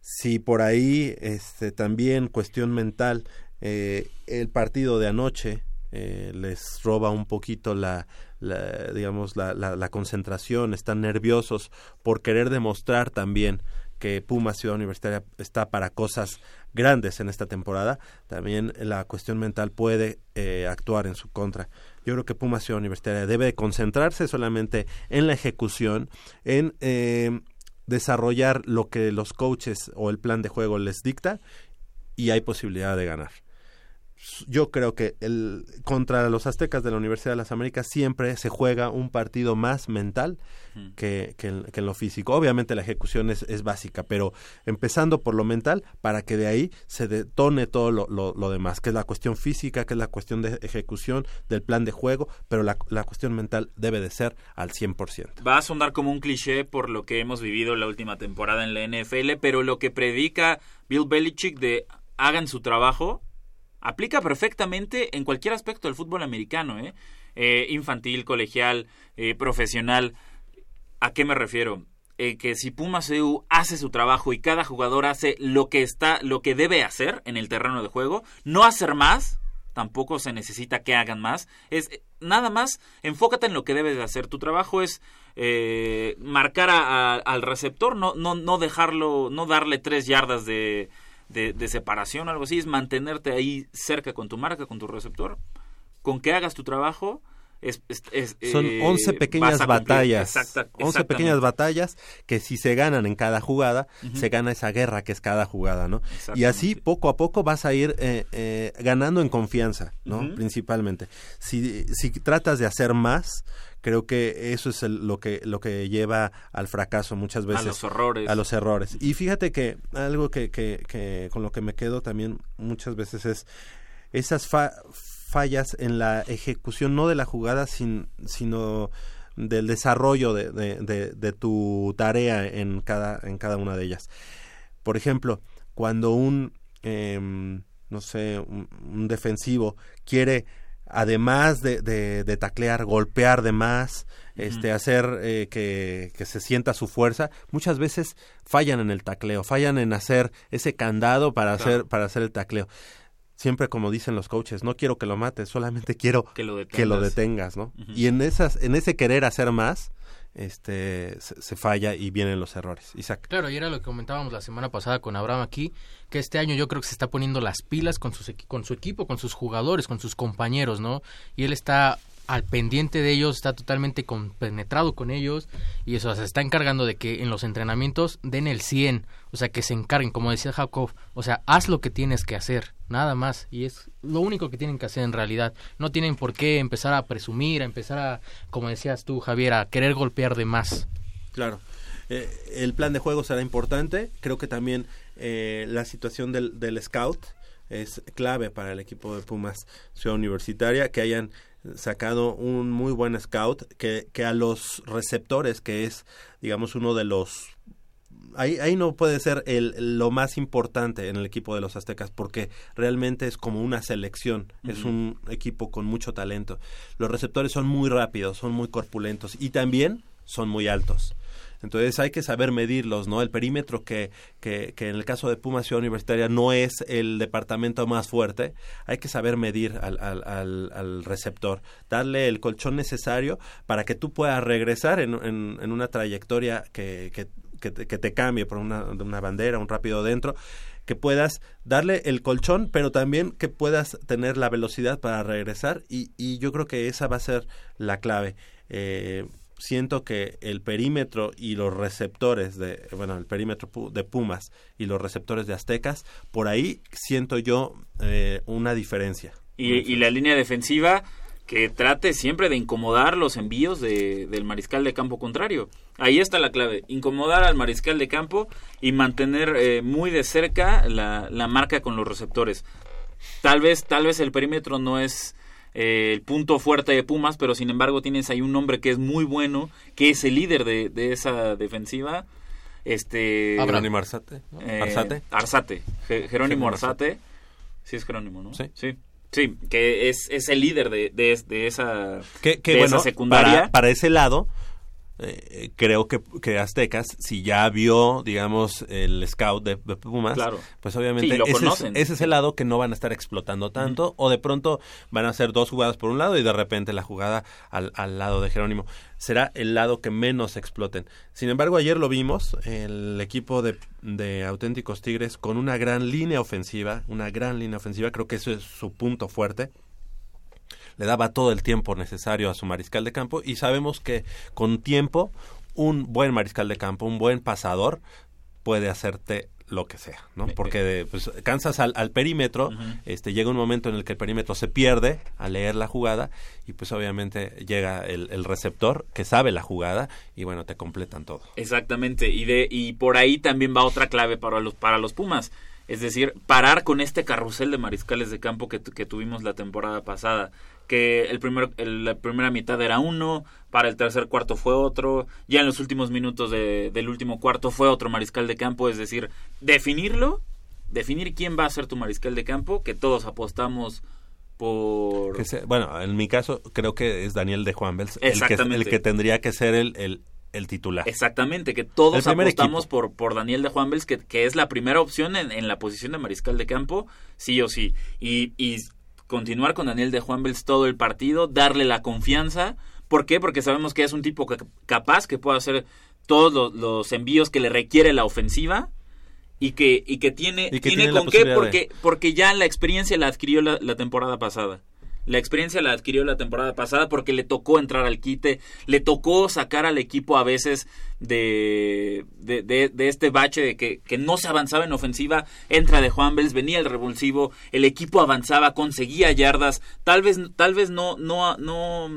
Si por ahí este, también cuestión mental, eh, el partido de anoche eh, les roba un poquito la, la, digamos, la, la, la concentración, están nerviosos por querer demostrar también que Pumas Ciudad Universitaria está para cosas grandes en esta temporada, también la cuestión mental puede eh, actuar en su contra. Yo creo que Pumas Ciudad Universitaria debe de concentrarse solamente en la ejecución, en eh, desarrollar lo que los coaches o el plan de juego les dicta y hay posibilidad de ganar. Yo creo que el, contra los aztecas de la Universidad de las Américas siempre se juega un partido más mental que, que, en, que en lo físico. Obviamente la ejecución es, es básica, pero empezando por lo mental para que de ahí se detone todo lo, lo, lo demás, que es la cuestión física, que es la cuestión de ejecución del plan de juego, pero la, la cuestión mental debe de ser al 100%. Va a sonar como un cliché por lo que hemos vivido la última temporada en la NFL, pero lo que predica Bill Belichick de hagan su trabajo aplica perfectamente en cualquier aspecto del fútbol americano, ¿eh? Eh, infantil, colegial, eh, profesional. ¿A qué me refiero? Eh, que si Pumas EU hace su trabajo y cada jugador hace lo que está, lo que debe hacer en el terreno de juego, no hacer más, tampoco se necesita que hagan más. Es nada más, enfócate en lo que debes de hacer. Tu trabajo es eh, marcar a- al receptor, no, no, no dejarlo, no darle tres yardas de, de, de separación o algo así, es mantenerte ahí cerca con tu marca, con tu receptor. Con que hagas tu trabajo, es, es- es, Son eh, 11 vas pequeñas batallas. Exacta- 11 exactamente. pequeñas batallas que si se ganan en cada jugada, se gana esa guerra que es cada jugada, ¿no? Y así poco a poco vas a ir eh, eh, ganando en confianza, ¿no? Principalmente. Si, si tratas de hacer más, creo que eso es el- lo que lo que lleva al fracaso muchas veces. los errores. A los errores. Y fíjate que algo que, que, que con lo que me quedo también muchas veces es esas fa- fallas en la ejecución, no de la jugada, sin, sino del desarrollo de, de, de- de tu tarea en cada, en cada una de ellas. Por ejemplo, cuando un, em, no sé, un, un defensivo quiere, además de, de, de taclear, golpear de más, este, hacer eh, que, que se sienta su fuerza, muchas veces fallan en el tacleo, fallan en hacer ese candado para, Claro. hacer, para hacer el tacleo. Siempre como dicen los coaches, no quiero que lo mates, solamente quiero Que lo que lo detengas. detengas, ¿no? Y en esas, en ese querer hacer más, este, se, se falla y vienen los errores. Isaac. Claro, y era lo que comentábamos la semana pasada con Abraham aquí, que este año yo creo que se está poniendo las pilas con, sus, con su equipo, con sus jugadores, con sus compañeros, ¿no? Y él está al pendiente de ellos, está totalmente compenetrado con ellos y eso se está encargando de que en los entrenamientos den el 100, o sea, que se encarguen, como decía Jacob, o sea, haz lo que tienes que hacer, nada más, y es lo único que tienen que hacer en realidad. No tienen por qué empezar a presumir, a empezar a, como decías tú, Javier, a querer golpear de más. Claro. Eh, el plan de juego será importante. Creo que también eh, la situación del, del scout es clave para el equipo de Pumas Ciudad Universitaria, que hayan sacado un muy buen scout, que, que a los receptores, que es, digamos, uno de los ahí, ahí no puede ser el, lo más importante en el equipo de los aztecas porque realmente es como una selección, es un equipo con mucho talento. Los receptores son muy rápidos, son muy corpulentos y también son muy altos. Entonces hay que saber medirlos, ¿no? El perímetro que, que, que en el caso de Puma Ciudad Universitaria no es el departamento más fuerte, hay que saber medir al, al, al, receptor, darle el colchón necesario para que tú puedas regresar en, en, una trayectoria que, que, que, te, cambie por una, una bandera, un rápido dentro que puedas darle el colchón, pero también que puedas tener la velocidad para regresar y, y yo creo que esa va a ser la clave. Eh, siento que el perímetro y los receptores de, bueno, el perímetro de Pumas y los receptores de Aztecas, por ahí siento yo eh, una diferencia. Y, la línea defensiva que trate siempre de incomodar los envíos de, del mariscal de campo contrario. Ahí está la clave, incomodar al mariscal de campo y mantener eh, muy de cerca la, la marca con los receptores. Tal vez, tal vez el perímetro no es eh, el punto fuerte de Pumas, pero sin embargo tienes ahí un hombre que es muy bueno, que es el líder de, esa defensiva. Este, Jerónimo Arzate. Eh, Arzate. Arzate. Jerónimo Arzate. Sí, es Jerónimo, ¿no? Sí. Sí. Sí, que es, es el líder de, de, de esa, que, que, bueno, secundaria. para, ese lado, eh, creo que, que, Aztecas, si ya vio, digamos, el scout de, Pumas, pues obviamente ese, es, ese, es, el lado que no van a estar explotando tanto, o de pronto van a hacer dos jugadas por un lado y de repente la jugada al, al lado de Jerónimo. Será el lado que menos exploten. Sin embargo, ayer lo vimos, el equipo de, de auténticos Tigres con una gran línea ofensiva, una gran línea ofensiva, creo que eso es su punto fuerte le daba todo el tiempo necesario a su mariscal de campo y sabemos que con tiempo un buen mariscal de campo, un buen pasador puede hacerte lo que sea, ¿no? Porque pues, cansas al, perímetro, este llega un momento en el que el perímetro se pierde al leer la jugada y pues obviamente llega el, el, receptor que sabe la jugada y bueno, te completan todo. Exactamente, y de y por ahí también va otra clave para los para los Pumas, es decir, parar con este carrusel de mariscales de campo que, que tuvimos la temporada pasada que el primer, la primera mitad era uno, para el tercer cuarto fue otro, ya en los últimos minutos del último cuarto fue otro mariscal de campo, es decir, definirlo, definir quién va a ser tu mariscal de campo, que todos apostamos por... bueno, en mi caso creo que es Daniel de Juan Bels, el que, el que tendría que ser el, el, titular. Exactamente, que todos apostamos por, por Daniel de Juan Bels, que, que es la primera opción en, en, la posición de mariscal de campo, sí o sí. Y, y continuar con Daniel de Juan Bels todo el partido, darle la confianza. ¿Por qué? Porque sabemos que es un tipo capaz, que puede hacer todos los, envíos que le requiere la ofensiva y que, y que tiene, tiene, con qué, porque, porque ya la experiencia la adquirió la temporada pasada. La experiencia la adquirió la temporada pasada porque le tocó entrar al quite, le tocó sacar al equipo a veces de, de, de, este bache de que, que, no se avanzaba en ofensiva, entra de Juan Bels, venía el revulsivo, el equipo avanzaba, conseguía yardas, tal vez, tal vez no, no, no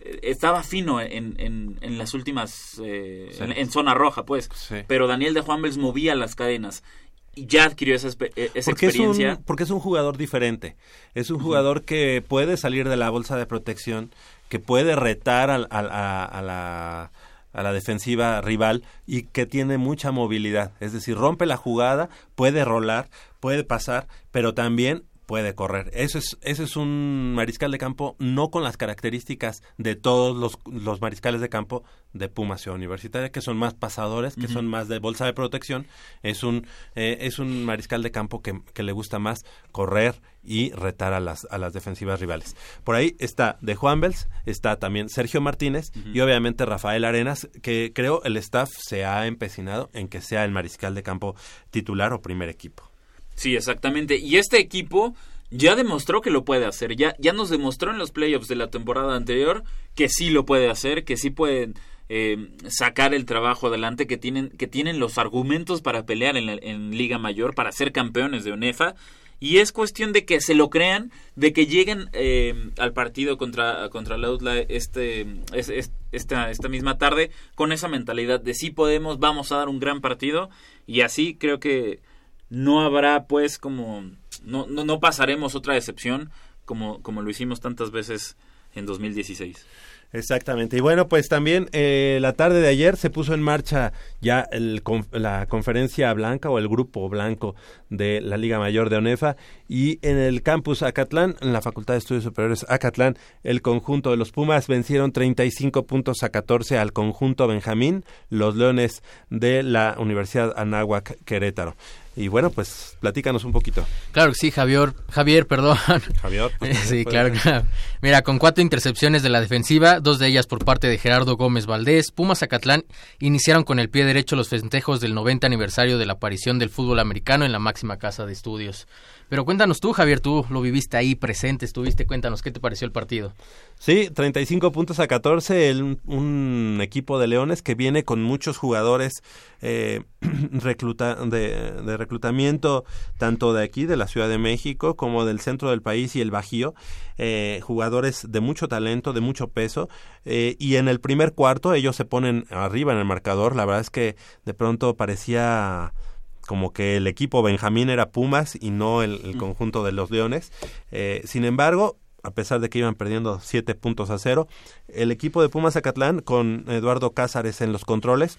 eh, estaba fino en, en, en las últimas eh, en, zona roja pues. Pero Daniel de Juan Bels movía las cadenas ya adquirió esa, e, esa porque experiencia. Es un, porque es un jugador diferente. Es un jugador que puede salir de la bolsa de protección, que puede retar a, la a la defensiva rival y que tiene mucha movilidad, es decir, rompe la jugada, puede rolar, puede pasar, pero también puede correr. Eso es, eso es un mariscal de campo no con las características de todos los, los mariscales de campo de Puma Ciudad Universitaria, que son más pasadores, que son más de bolsa de protección. Es un, eh, es un mariscal de campo que, que, le gusta más correr y retar a las, a las defensivas rivales. Por ahí está de Juan Bels, está también Sergio Martínez y obviamente Rafael Arenas, que creo el staff se ha empecinado en que sea el mariscal de campo titular o primer equipo. Sí, exactamente. Y este equipo ya demostró que lo puede hacer. Ya, ya nos demostró en los playoffs de la temporada anterior que sí lo puede hacer, que sí pueden eh, sacar el trabajo adelante, que tienen, que tienen los argumentos para pelear en, en Liga Mayor, para ser campeones de UNEFA. Y es cuestión de que se lo crean, de que lleguen eh, al partido contra, contra la UTLA este, esta, esta misma tarde con esa mentalidad de sí podemos, vamos a dar un gran partido. Y así creo que no habrá pues como no, no, no pasaremos otra decepción como, como lo hicimos tantas veces en 2016. Exactamente. Y bueno, pues también eh, la tarde de ayer se puso en marcha ya el, la conferencia blanca o el grupo blanco de la Liga Mayor de ONEFA y en el campus Acatlán, en la Facultad de Estudios Superiores Acatlán, el conjunto de los Pumas vencieron 35 puntos a 14 al conjunto Benjamín, los Leones de la Universidad Anáhuac Querétaro. Y bueno, pues platícanos un poquito. Claro que sí, Javier, Javier, perdón. Javier. [laughs] Pues, sí, claro, Mira, con cuatro intercepciones de la defensiva, dos de ellas por parte de Gerardo Gómez Valdés, Pumas Zacatlán iniciaron con el pie derecho los festejos del 90 aniversario de la aparición del fútbol americano en la máxima casa de estudios. Pero cuéntanos tú, Javier, tú lo viviste ahí presente, estuviste, cuéntanos, ¿qué te pareció el partido? Sí, 35 puntos a 14, un equipo de Leones que viene con muchos jugadores eh, [clears throat] recluta, de, reclutamiento, tanto de aquí, de la Ciudad de México, como del centro del país y el Bajío, eh, jugadores de mucho talento, de mucho peso, eh, y en el primer cuarto ellos se ponen arriba en el marcador, la verdad es que de pronto parecía como que el equipo Benjamín era Pumas y no el, mm. conjunto de los Leones. Eh, sin embargo, a pesar de que iban perdiendo siete puntos a cero, el equipo de Pumas Acatlán con Eduardo Cázares en los controles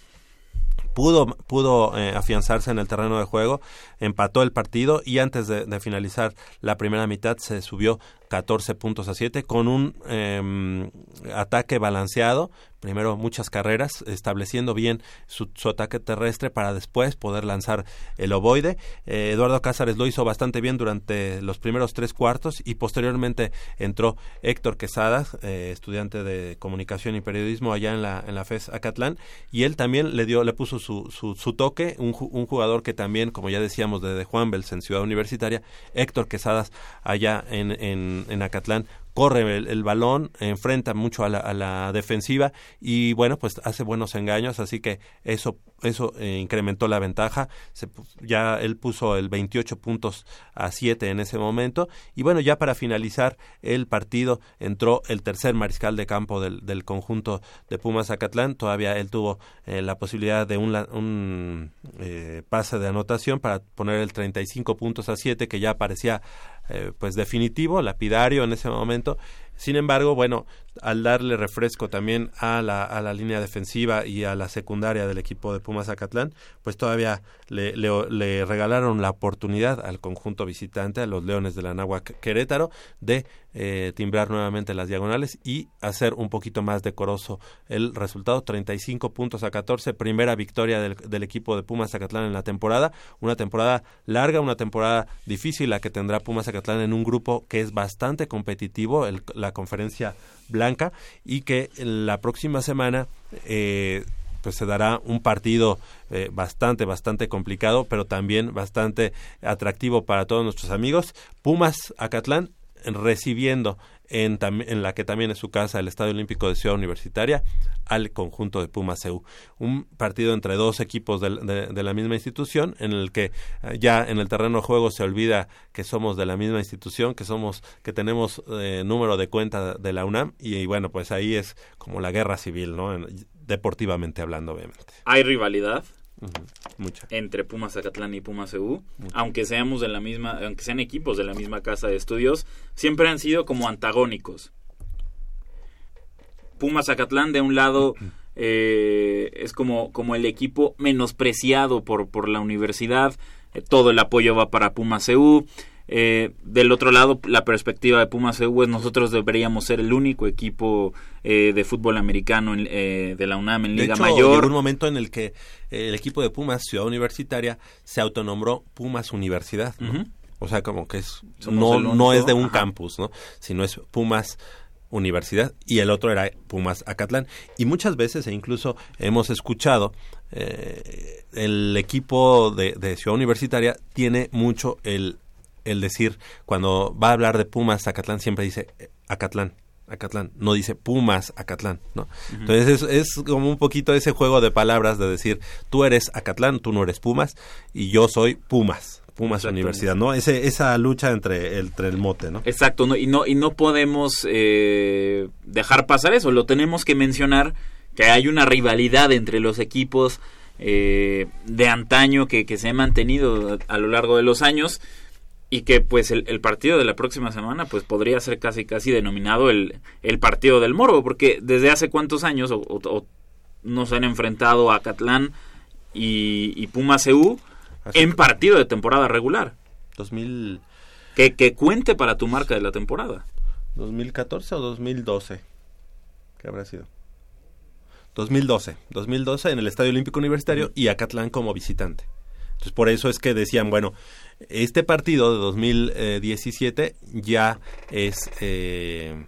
pudo, pudo eh, afianzarse en el terreno de juego, empató el partido y antes de, de, finalizar la primera mitad se subió 14 puntos a 7 con un em, ataque balanceado, primero muchas carreras, estableciendo bien su, ataque terrestre para después poder lanzar el ovoide. Eh, Eduardo Cázares lo hizo bastante bien durante los primeros tres cuartos y posteriormente entró Héctor Quesada, eh, estudiante de comunicación y periodismo allá en la, en la FES Acatlán, y él también le dio, le puso su, su, toque, un, un, jugador que también, como ya decíamos, de, de Juan Bels en Ciudad Universitaria, Héctor Quesadas allá en, en, en Acatlán corre el, balón, enfrenta mucho a la, defensiva y bueno, pues hace buenos engaños, así que eso eso eh, incrementó la ventaja, se, ya él puso el 28 puntos a 7 en ese momento y bueno, ya para finalizar el partido entró el tercer mariscal de campo del, del conjunto de Pumas Acatlán, todavía él tuvo eh, la posibilidad de un, un eh, pase de anotación para poner el 35 puntos a 7 que ya parecía eh, pues definitivo, lapidario en ese momento. Sin embargo, bueno, al darle refresco también a la, a la línea defensiva y a la secundaria del equipo de Pumas Acatlán, pues todavía le, le, regalaron la oportunidad al conjunto visitante, a los Leones de la Querétaro, de eh, timbrar nuevamente las diagonales y hacer un poquito más decoroso el resultado. 35 puntos a 14, primera victoria del, del equipo de Pumas Acatlán en la temporada. Una temporada larga, una temporada difícil la que tendrá Pumas Acatlán en un grupo que es bastante competitivo, el, conferencia blanca, y que la próxima semana eh, pues se dará un partido eh, bastante, bastante complicado, pero también bastante atractivo para todos nuestros amigos. Pumas Acatlán recibiendo en, en, la que también es su casa, el Estadio Olímpico de Ciudad Universitaria, al conjunto de Pumas EU. Un partido entre dos equipos de, de, la misma institución, en el que eh, ya en el terreno de juego se olvida que somos de la misma institución, que somos, que tenemos eh, número de cuenta de la UNAM, y, bueno, pues ahí es como la guerra civil, ¿no? deportivamente hablando, obviamente. ¿Hay rivalidad? Entre Pumas Zacatlán y Pumas EU, aunque seamos de la misma, aunque sean equipos de la misma casa de estudios, siempre han sido como antagónicos. Pumas Zacatlán de un lado eh, es como, como el equipo menospreciado por, por la universidad, eh, todo el apoyo va para Pumas EU, eh, del otro lado, la perspectiva de Pumas EU es nosotros deberíamos ser el único equipo eh, de fútbol americano eh, de la UNAM en Liga hecho, Mayor. Llegó un momento en el que el equipo de Pumas, Ciudad Universitaria, se autonombró Pumas Universidad. O sea, como que es no, no es de un campus, ¿no? Sino es Pumas Universidad y el otro era Pumas Acatlán. Y muchas veces, e incluso hemos escuchado, el equipo de, de Ciudad Universitaria tiene mucho el el decir, cuando va a hablar de Pumas, Acatlán siempre dice eh, Acatlán. Acatlán, no dice Pumas Acatlán, ¿no? Entonces es, como un poquito ese juego de palabras de decir, tú eres Acatlán, tú no eres Pumas y yo soy Pumas. Pumas Universidad, ¿no? Ese, esa lucha entre el, entre el mote, ¿no? Exacto, no, y no y no podemos eh, dejar pasar eso, lo tenemos que mencionar que hay una rivalidad entre los equipos eh, de antaño que, que se ha mantenido a lo largo de los años y que pues el, el, partido de la próxima semana pues podría ser casi casi denominado el, el partido del morbo porque desde hace cuántos años o, o, nos han enfrentado a Catlán y, y Puma CU en partido de temporada regular. 2000 que, que cuente para tu marca de la temporada. 2014 o 2012 ¿qué habrá sido? 2012 2012 en el Estadio Olímpico Universitario y Acatlán como visitante. Entonces por eso es que decían, bueno, este partido de 2017 ya es, eh,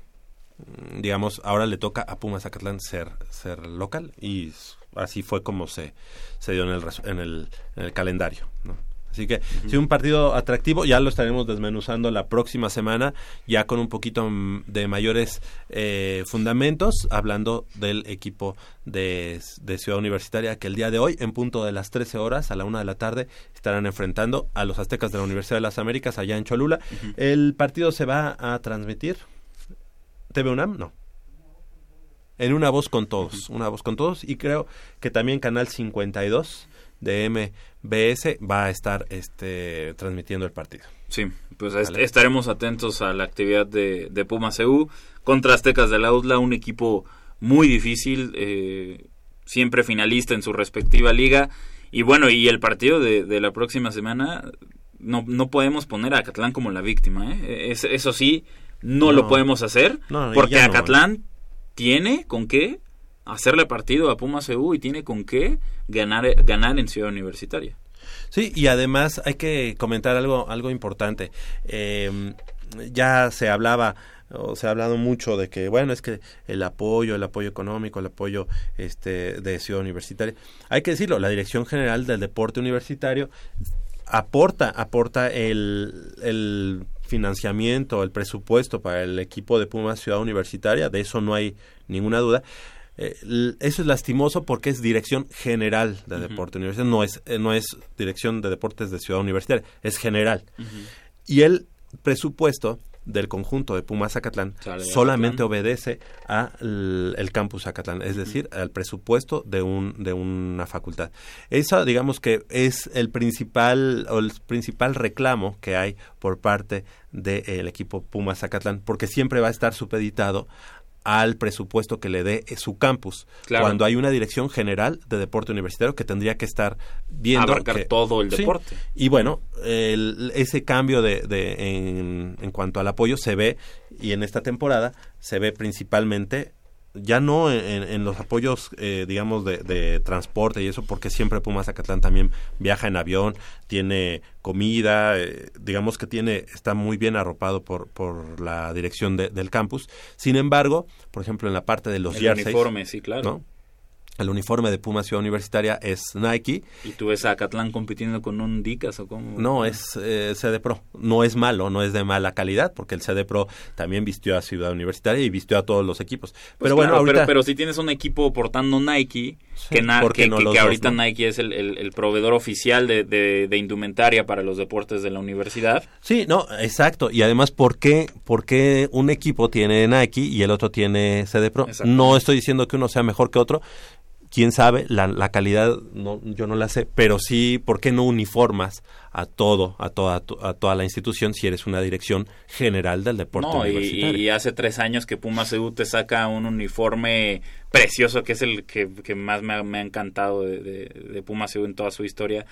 digamos, ahora le toca a Pumas Zacatlán ser, ser local y así fue como se, se dio en el, en el, en el calendario. ¿no? Así que sí, un partido atractivo, ya lo estaremos desmenuzando la próxima semana, ya con un poquito de mayores eh, fundamentos, hablando del equipo de, Ciudad Universitaria, que el día de hoy, en punto de las 13 horas, a la una de la tarde, estarán enfrentando a los aztecas de la Universidad de las Américas, allá en Cholula. El partido se va a transmitir. ¿TV UNAM? No en una voz con todos, una voz con todos y creo que también Canal 52 de MBS va a estar este, transmitiendo el partido. Sí, pues estaremos atentos a la actividad de, de Puma CU contra Aztecas de la Autla, un equipo muy difícil, eh, siempre finalista en su respectiva liga. Y bueno, y el partido de, la próxima semana, no, no podemos poner a Acatlán como la víctima. ¿eh? eso sí, no, lo podemos hacer, porque Acatlán tiene con qué hacerle partido a Puma CU y tiene con qué ganar, ganar en Ciudad Universitaria. Sí, y además hay que comentar algo, algo importante. Em, ya se hablaba o se ha hablado mucho de que bueno es que el apoyo el apoyo económico el apoyo este de ciudad universitaria hay que decirlo la dirección general del deporte universitario aporta aporta el, el financiamiento el presupuesto para el equipo de Pumas Ciudad Universitaria de eso no hay ninguna duda eh, eso es lastimoso porque es dirección general de deporte universitario, no es, eh, no es dirección de deportes de ciudad universitaria, es general. Y el presupuesto del conjunto de Pumas Zacatlán solamente obedece al el campus Zacatlán, es decir, al presupuesto de un de una facultad. Eso digamos que es el principal o el principal reclamo que hay por parte del equipo Pumas Zacatlán, porque siempre va a estar supeditado al presupuesto que le dé su campus. Cuando hay una dirección general de deporte universitario que tendría que estar viendo abarcar todo el deporte. Y bueno, ese cambio de, en, en, cuanto al apoyo se ve y en esta temporada se ve principalmente ya no en, los apoyos, eh, digamos, de, transporte y eso, porque siempre Pumas Zacatlán también viaja en avión, tiene comida, eh, digamos que tiene, está muy bien arropado por, por la dirección del campus. Sin embargo, por ejemplo, en la parte de los El uniforme, sí, claro. El uniforme de Puma Ciudad Universitaria es Nike. ¿Y tú ves a Catlán compitiendo con un Dicas o cómo? No, es eh, CD Pro. No es malo, no es de mala calidad, porque el CD Pro también vistió a Ciudad Universitaria y vistió a todos los equipos. Pues pero bueno, ahorita... pero, si tienes un equipo portando Nike, que, que, ahorita Nike es el, proveedor oficial de, de, indumentaria para los deportes de la universidad. Sí, no, exacto. Y además, ¿por qué, por qué un equipo tiene Nike y el otro tiene CD Pro? No estoy diciendo que uno sea mejor que otro quién sabe, la, la calidad no, yo no la sé, pero sí, ¿por qué no uniformas a todo, a toda, a toda la institución si eres una dirección general del deporte no, Y, hace tres años que Puma CU te saca un uniforme precioso, que es el que, más me ha, me ha encantado de, de, de Puma CU en toda su historia,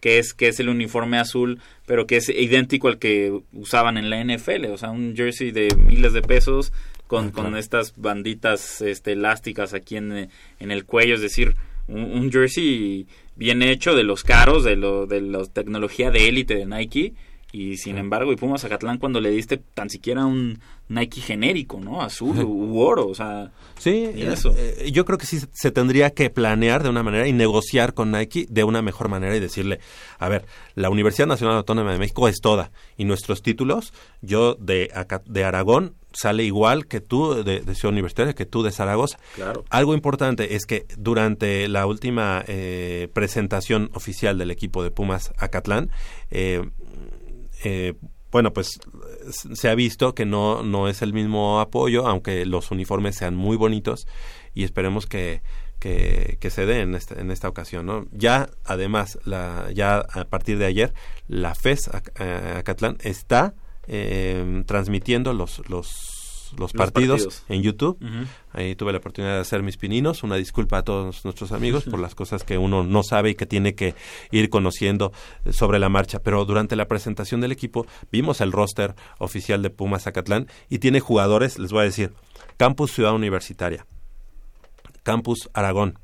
que es que es el uniforme azul, pero que es idéntico al que usaban en la NFL, o sea, un jersey de miles de pesos con, con estas banditas este, elásticas aquí en, en el cuello, es decir, un, jersey bien hecho de los caros, de, lo, de la tecnología de élite de Nike. Y sin embargo, y Pumas Zacatlán cuando le diste tan siquiera un Nike genérico, ¿no? Azul u oro, o sea. Sí, eso. Eh, yo creo que sí se tendría que planear de una manera y negociar con Nike de una mejor manera y decirle, a ver, la Universidad Nacional Autónoma de México es toda y nuestros títulos, yo de, de Aragón sale igual que tú de, Ciudad Universitaria, que tú de Zaragoza. Claro. Algo importante es que durante la última eh, presentación oficial del equipo de Pumas Acatlán, eh, eh, bueno, pues se ha visto que no, no es el mismo apoyo, aunque los uniformes sean muy bonitos y esperemos que, que, se dé en, este, en esta ocasión. ¿no? Ya, además, la, ya a partir de ayer, la FES Acatlán está eh, transmitiendo los, los los, partidos, en YouTube. Ahí tuve la oportunidad de hacer mis pininos. Una disculpa a todos nuestros amigos por las cosas que uno no sabe y que tiene que ir conociendo sobre la marcha. Pero durante la presentación del equipo vimos el roster oficial de Pumas Zacatlán y tiene jugadores, les voy a decir, Campus Ciudad Universitaria, Campus Aragón,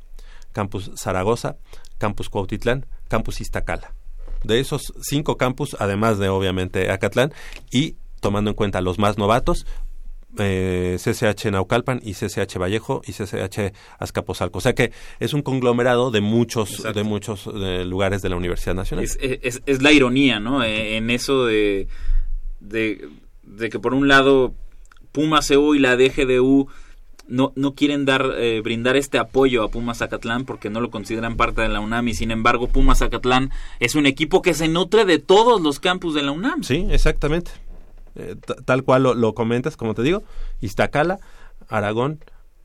Campus Zaragoza, Campus Cuautitlán, Campus Iztacala. De esos cinco campus, además de obviamente Acatlán, y tomando en cuenta los más novatos, eh, CCH Naucalpan y CCH Vallejo y CCH Azcapotzalco. O sea que es un conglomerado de muchos de muchos eh, lugares de la Universidad Nacional. Es, es, es la ironía, ¿no? Eh, en eso de, de, de, que por un lado Pumas CU y la DGDU no, no quieren dar eh, brindar este apoyo a Pumas Zacatlán porque no lo consideran parte de la UNAM y sin embargo Pumas Zacatlán es un equipo que se nutre de todos los campus de la UNAM. Sí, exactamente. Eh, tal cual lo, comentas, como te digo, Iztacala, Aragón,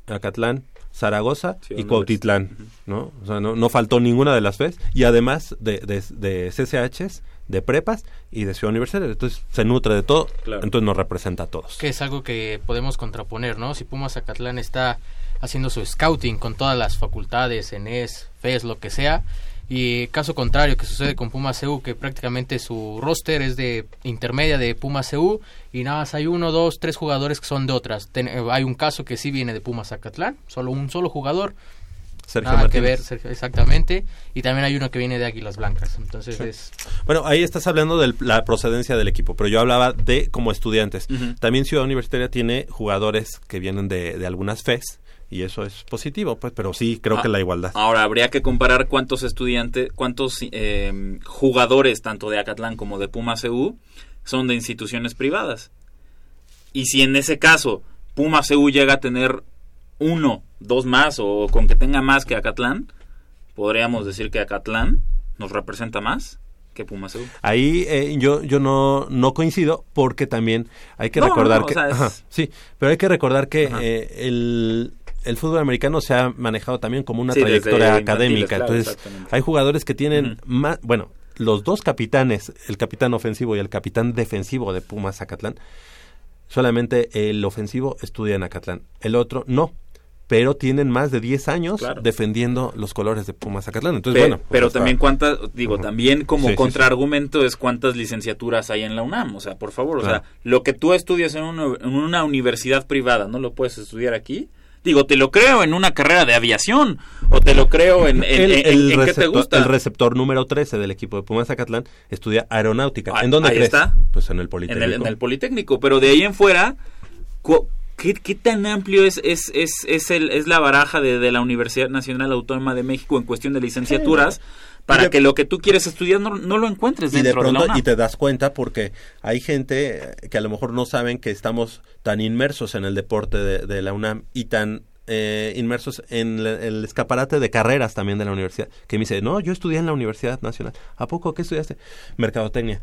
Acatlán, Zaragoza y Cuautitlán, ¿no? O sea, no, no, faltó ninguna de las FES y además de, de, de CCHs, de prepas y de ciudad universitaria. Entonces se nutre de todo, entonces nos representa a todos. Que es algo que podemos contraponer, ¿no? Si Pumas Acatlán está haciendo su scouting con todas las facultades, ENES, FES, lo que sea, y caso contrario que sucede con Pumas CU que prácticamente su roster es de intermedia de Pumas CU y nada más hay uno, dos, tres jugadores que son de otras. Eh, hay un caso que sí viene de Pumas Acatlán, solo un solo jugador. Sergio nada que ver, exactamente. Y también hay uno que viene de Águilas Blancas. Entonces es... Bueno, ahí estás hablando de la procedencia del equipo, pero yo hablaba de como estudiantes. También Ciudad Universitaria tiene jugadores que vienen de, de algunas FES y eso es positivo, pues, pero sí creo que la igualdad. Ahora habría que comparar cuántos estudiantes, cuántos eh, jugadores tanto de Acatlán como de Puma CU son de instituciones privadas. Y si en ese caso Puma CU llega a tener uno, dos más o con que tenga más que Acatlán, podríamos decir que Acatlán nos representa más que Puma CU. Ahí eh, yo yo no no coincido porque también hay que recordar que [laughs] sí, pero hay que recordar que eh, el el fútbol americano se ha manejado también como una trayectoria académica. Entonces, hay jugadores que tienen más, bueno, los dos capitanes, el capitán ofensivo y el capitán defensivo de Pumas Zacatlán, solamente el ofensivo estudia en Acatlán, el otro no pero tienen más de 10 años defendiendo los colores de Pumas Zacatlán. Entonces, bueno. Pues pero también cuántas, digo, también como contraargumento es cuántas licenciaturas hay en la UNAM. O sea, por favor, o sea, lo que tú estudias en en una universidad privada, ¿no lo puedes estudiar aquí? Digo, te lo creo en una carrera de aviación o te lo creo en, el, qué te gusta. El receptor número 13 del equipo de Pumas Zacatlán estudia aeronáutica. ¿En dónde ahí está. Pues en el Politécnico. En el, Politécnico, pero de ahí en fuera, ¿qué, qué tan amplio es, es, es, es, el, es la baraja de, de, la Universidad Nacional Autónoma de México en cuestión de licenciaturas? Para que lo que tú quieres estudiar no, lo encuentres dentro de, pronto, Y te das cuenta porque hay gente que a lo mejor no saben que estamos tan inmersos en el deporte de, la UNAM y tan eh, inmersos en el escaparate de carreras también de la universidad, que me dice, no, yo estudié en la Universidad Nacional. ¿A poco qué estudiaste? Mercadotecnia.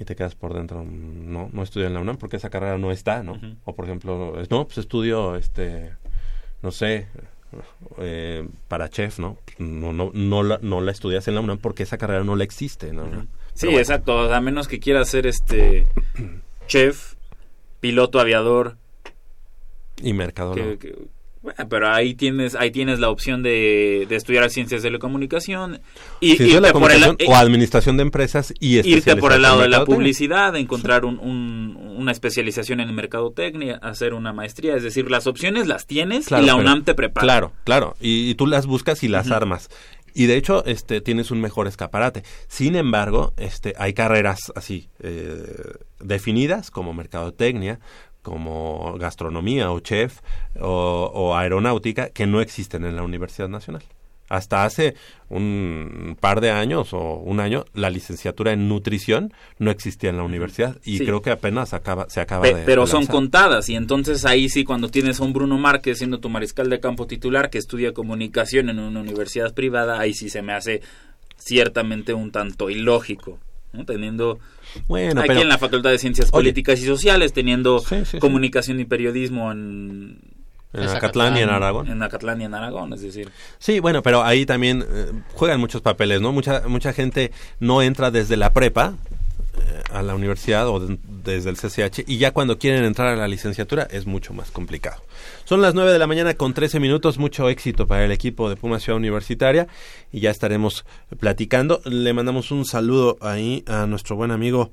Y te quedas por dentro, no, no estudié en la UNAM porque esa carrera no está, ¿no? O por ejemplo, no, pues estudio, este, no sé, eh, para chef, ¿no? No, no, no, la, no la estudias en la UNAM porque esa carrera no la existe, ¿no? Sí, exacto, a menos que quieras ser este [clears throat] chef, piloto aviador y mercador. Bueno, pero ahí tienes ahí tienes la opción de, de estudiar ciencias de la comunicación y irte por el, o administración de empresas y irte por el lado de la publicidad, encontrar un, una especialización en mercadotecnia, hacer una maestría, es decir, las opciones las tienes y la UNAM te prepara. Claro, claro, y, tú las buscas y las armas. Y de hecho, este, tienes un mejor escaparate. Sin embargo, este, hay carreras así eh, definidas como mercadotecnia, como gastronomía o chef o, aeronáutica que no existen en la Universidad Nacional. Hasta hace un par de años o un año la licenciatura en nutrición no existía en la universidad y creo que apenas acaba, se acaba de... Pero son contadas y entonces ahí sí cuando tienes a un Bruno Márquez siendo tu mariscal de campo titular que estudia comunicación en una universidad privada, ahí sí se me hace ciertamente un tanto ilógico, ¿no? teniendo bueno, aquí en la Facultad de Ciencias Políticas y Sociales, teniendo comunicación y periodismo en, En Acatlán y en Aragón. En Acatlán y en Aragón, es decir. Sí, bueno, pero ahí también eh, juegan muchos papeles, ¿no? Mucha, mucha gente no entra desde la prepa a la universidad o de- desde el CCH y ya cuando quieren entrar a la licenciatura es mucho más complicado. Son las 9 de la mañana con 13 minutos, mucho éxito para el equipo de Puma Ciudad Universitaria y ya estaremos platicando. Le mandamos un saludo ahí a nuestro buen amigo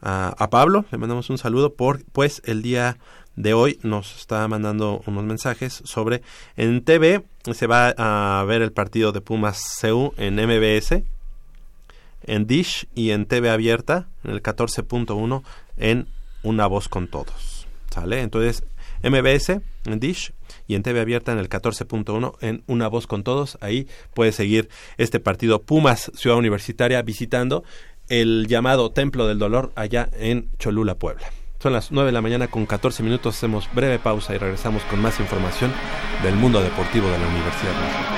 a, Pablo, le mandamos un saludo por pues el día de hoy nos está mandando unos mensajes sobre en TV se va a ver el partido de Pumas CU en MBS en Dish y en TV abierta en el 14.1 en Una voz con todos. ¿Sale? Entonces, MBS en Dish y en TV abierta en el 14.1 en Una voz con todos. Ahí puedes seguir este partido Pumas Ciudad Universitaria visitando el llamado Templo del Dolor allá en Cholula, Puebla. Son las 9 de la mañana con 14 minutos. Hacemos breve pausa y regresamos con más información del mundo deportivo de la Universidad Nacional.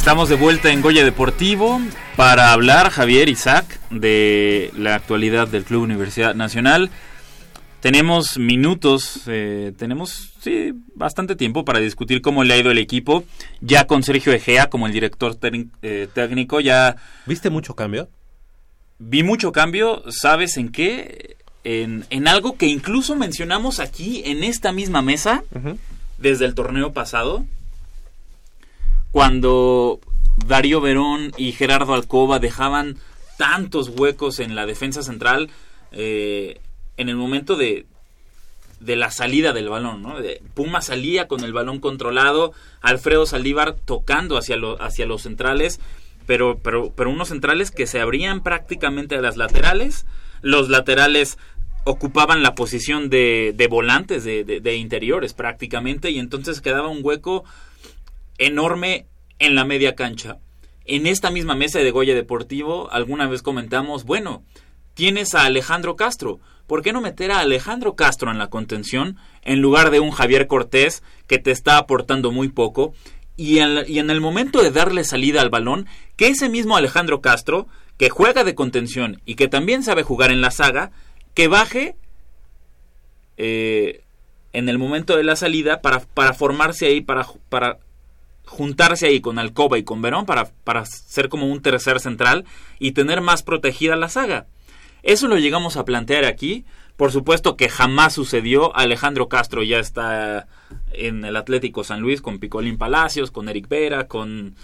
Estamos de vuelta en Goya Deportivo para hablar, Javier Isaac, de la actualidad del Club Universidad Nacional. Tenemos minutos, eh, tenemos sí, bastante tiempo para discutir cómo le ha ido el equipo. Ya con Sergio Egea como el director eh, técnico, ya... ¿Viste mucho cambio? Vi mucho cambio, ¿sabes en qué? En, en algo que incluso mencionamos aquí en esta misma mesa desde el torneo pasado, cuando Darío Verón y Gerardo Alcoba dejaban tantos huecos en la defensa central eh, en el momento de, de la salida del balón. ¿no? Puma salía con el balón controlado, Alfredo Saldívar tocando hacia, lo- hacia los centrales, pero, pero, pero unos centrales que se abrían prácticamente a las laterales. Los laterales ocupaban la posición de, de volantes, de, de- de interiores prácticamente, y entonces quedaba un hueco enorme en la media cancha. En esta misma mesa de Goya Deportivo, alguna vez comentamos, bueno, tienes a Alejandro Castro. ¿Por qué no meter a Alejandro Castro en la contención en lugar de un Javier Cortés que te está aportando muy poco? Y en, y en el momento de darle salida al balón, que ese mismo Alejandro Castro, que juega de contención y que también sabe jugar en la saga, que baje eh, en el momento de la salida para, para formarse ahí, para, para juntarse ahí con Alcoba y con Verón para, para ser como un tercer central y tener más protegida la saga. Eso lo llegamos a plantear aquí. Por supuesto que jamás sucedió. Alejandro Castro ya está en el Atlético San Luis con Picolín Palacios, con Eric Vera, con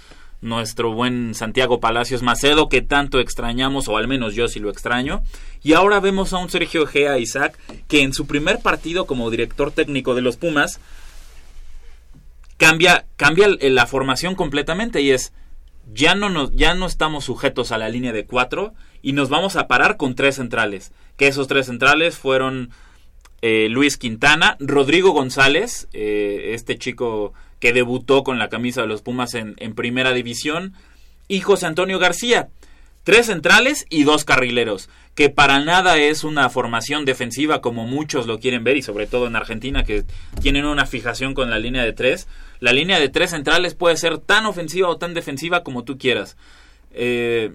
nuestro buen Santiago Palacios Macedo, que tanto extrañamos, o al menos yo sí lo extraño. Y ahora vemos a un Sergio Gea Isaac, que en su primer partido como director técnico de los Pumas, cambia, cambia la formación completamente y es, ya no, nos, ya no estamos sujetos a la línea de cuatro y nos vamos a parar con tres centrales. Que esos tres centrales fueron eh, Luis Quintana, Rodrigo González, eh, este chico que debutó con la camisa de los Pumas en, en primera división, y José Antonio García. Tres centrales y dos carrileros, que para nada es una formación defensiva como muchos lo quieren ver, y sobre todo en Argentina, que tienen una fijación con la línea de tres. La línea de tres centrales puede ser tan ofensiva o tan defensiva como tú quieras. Eh,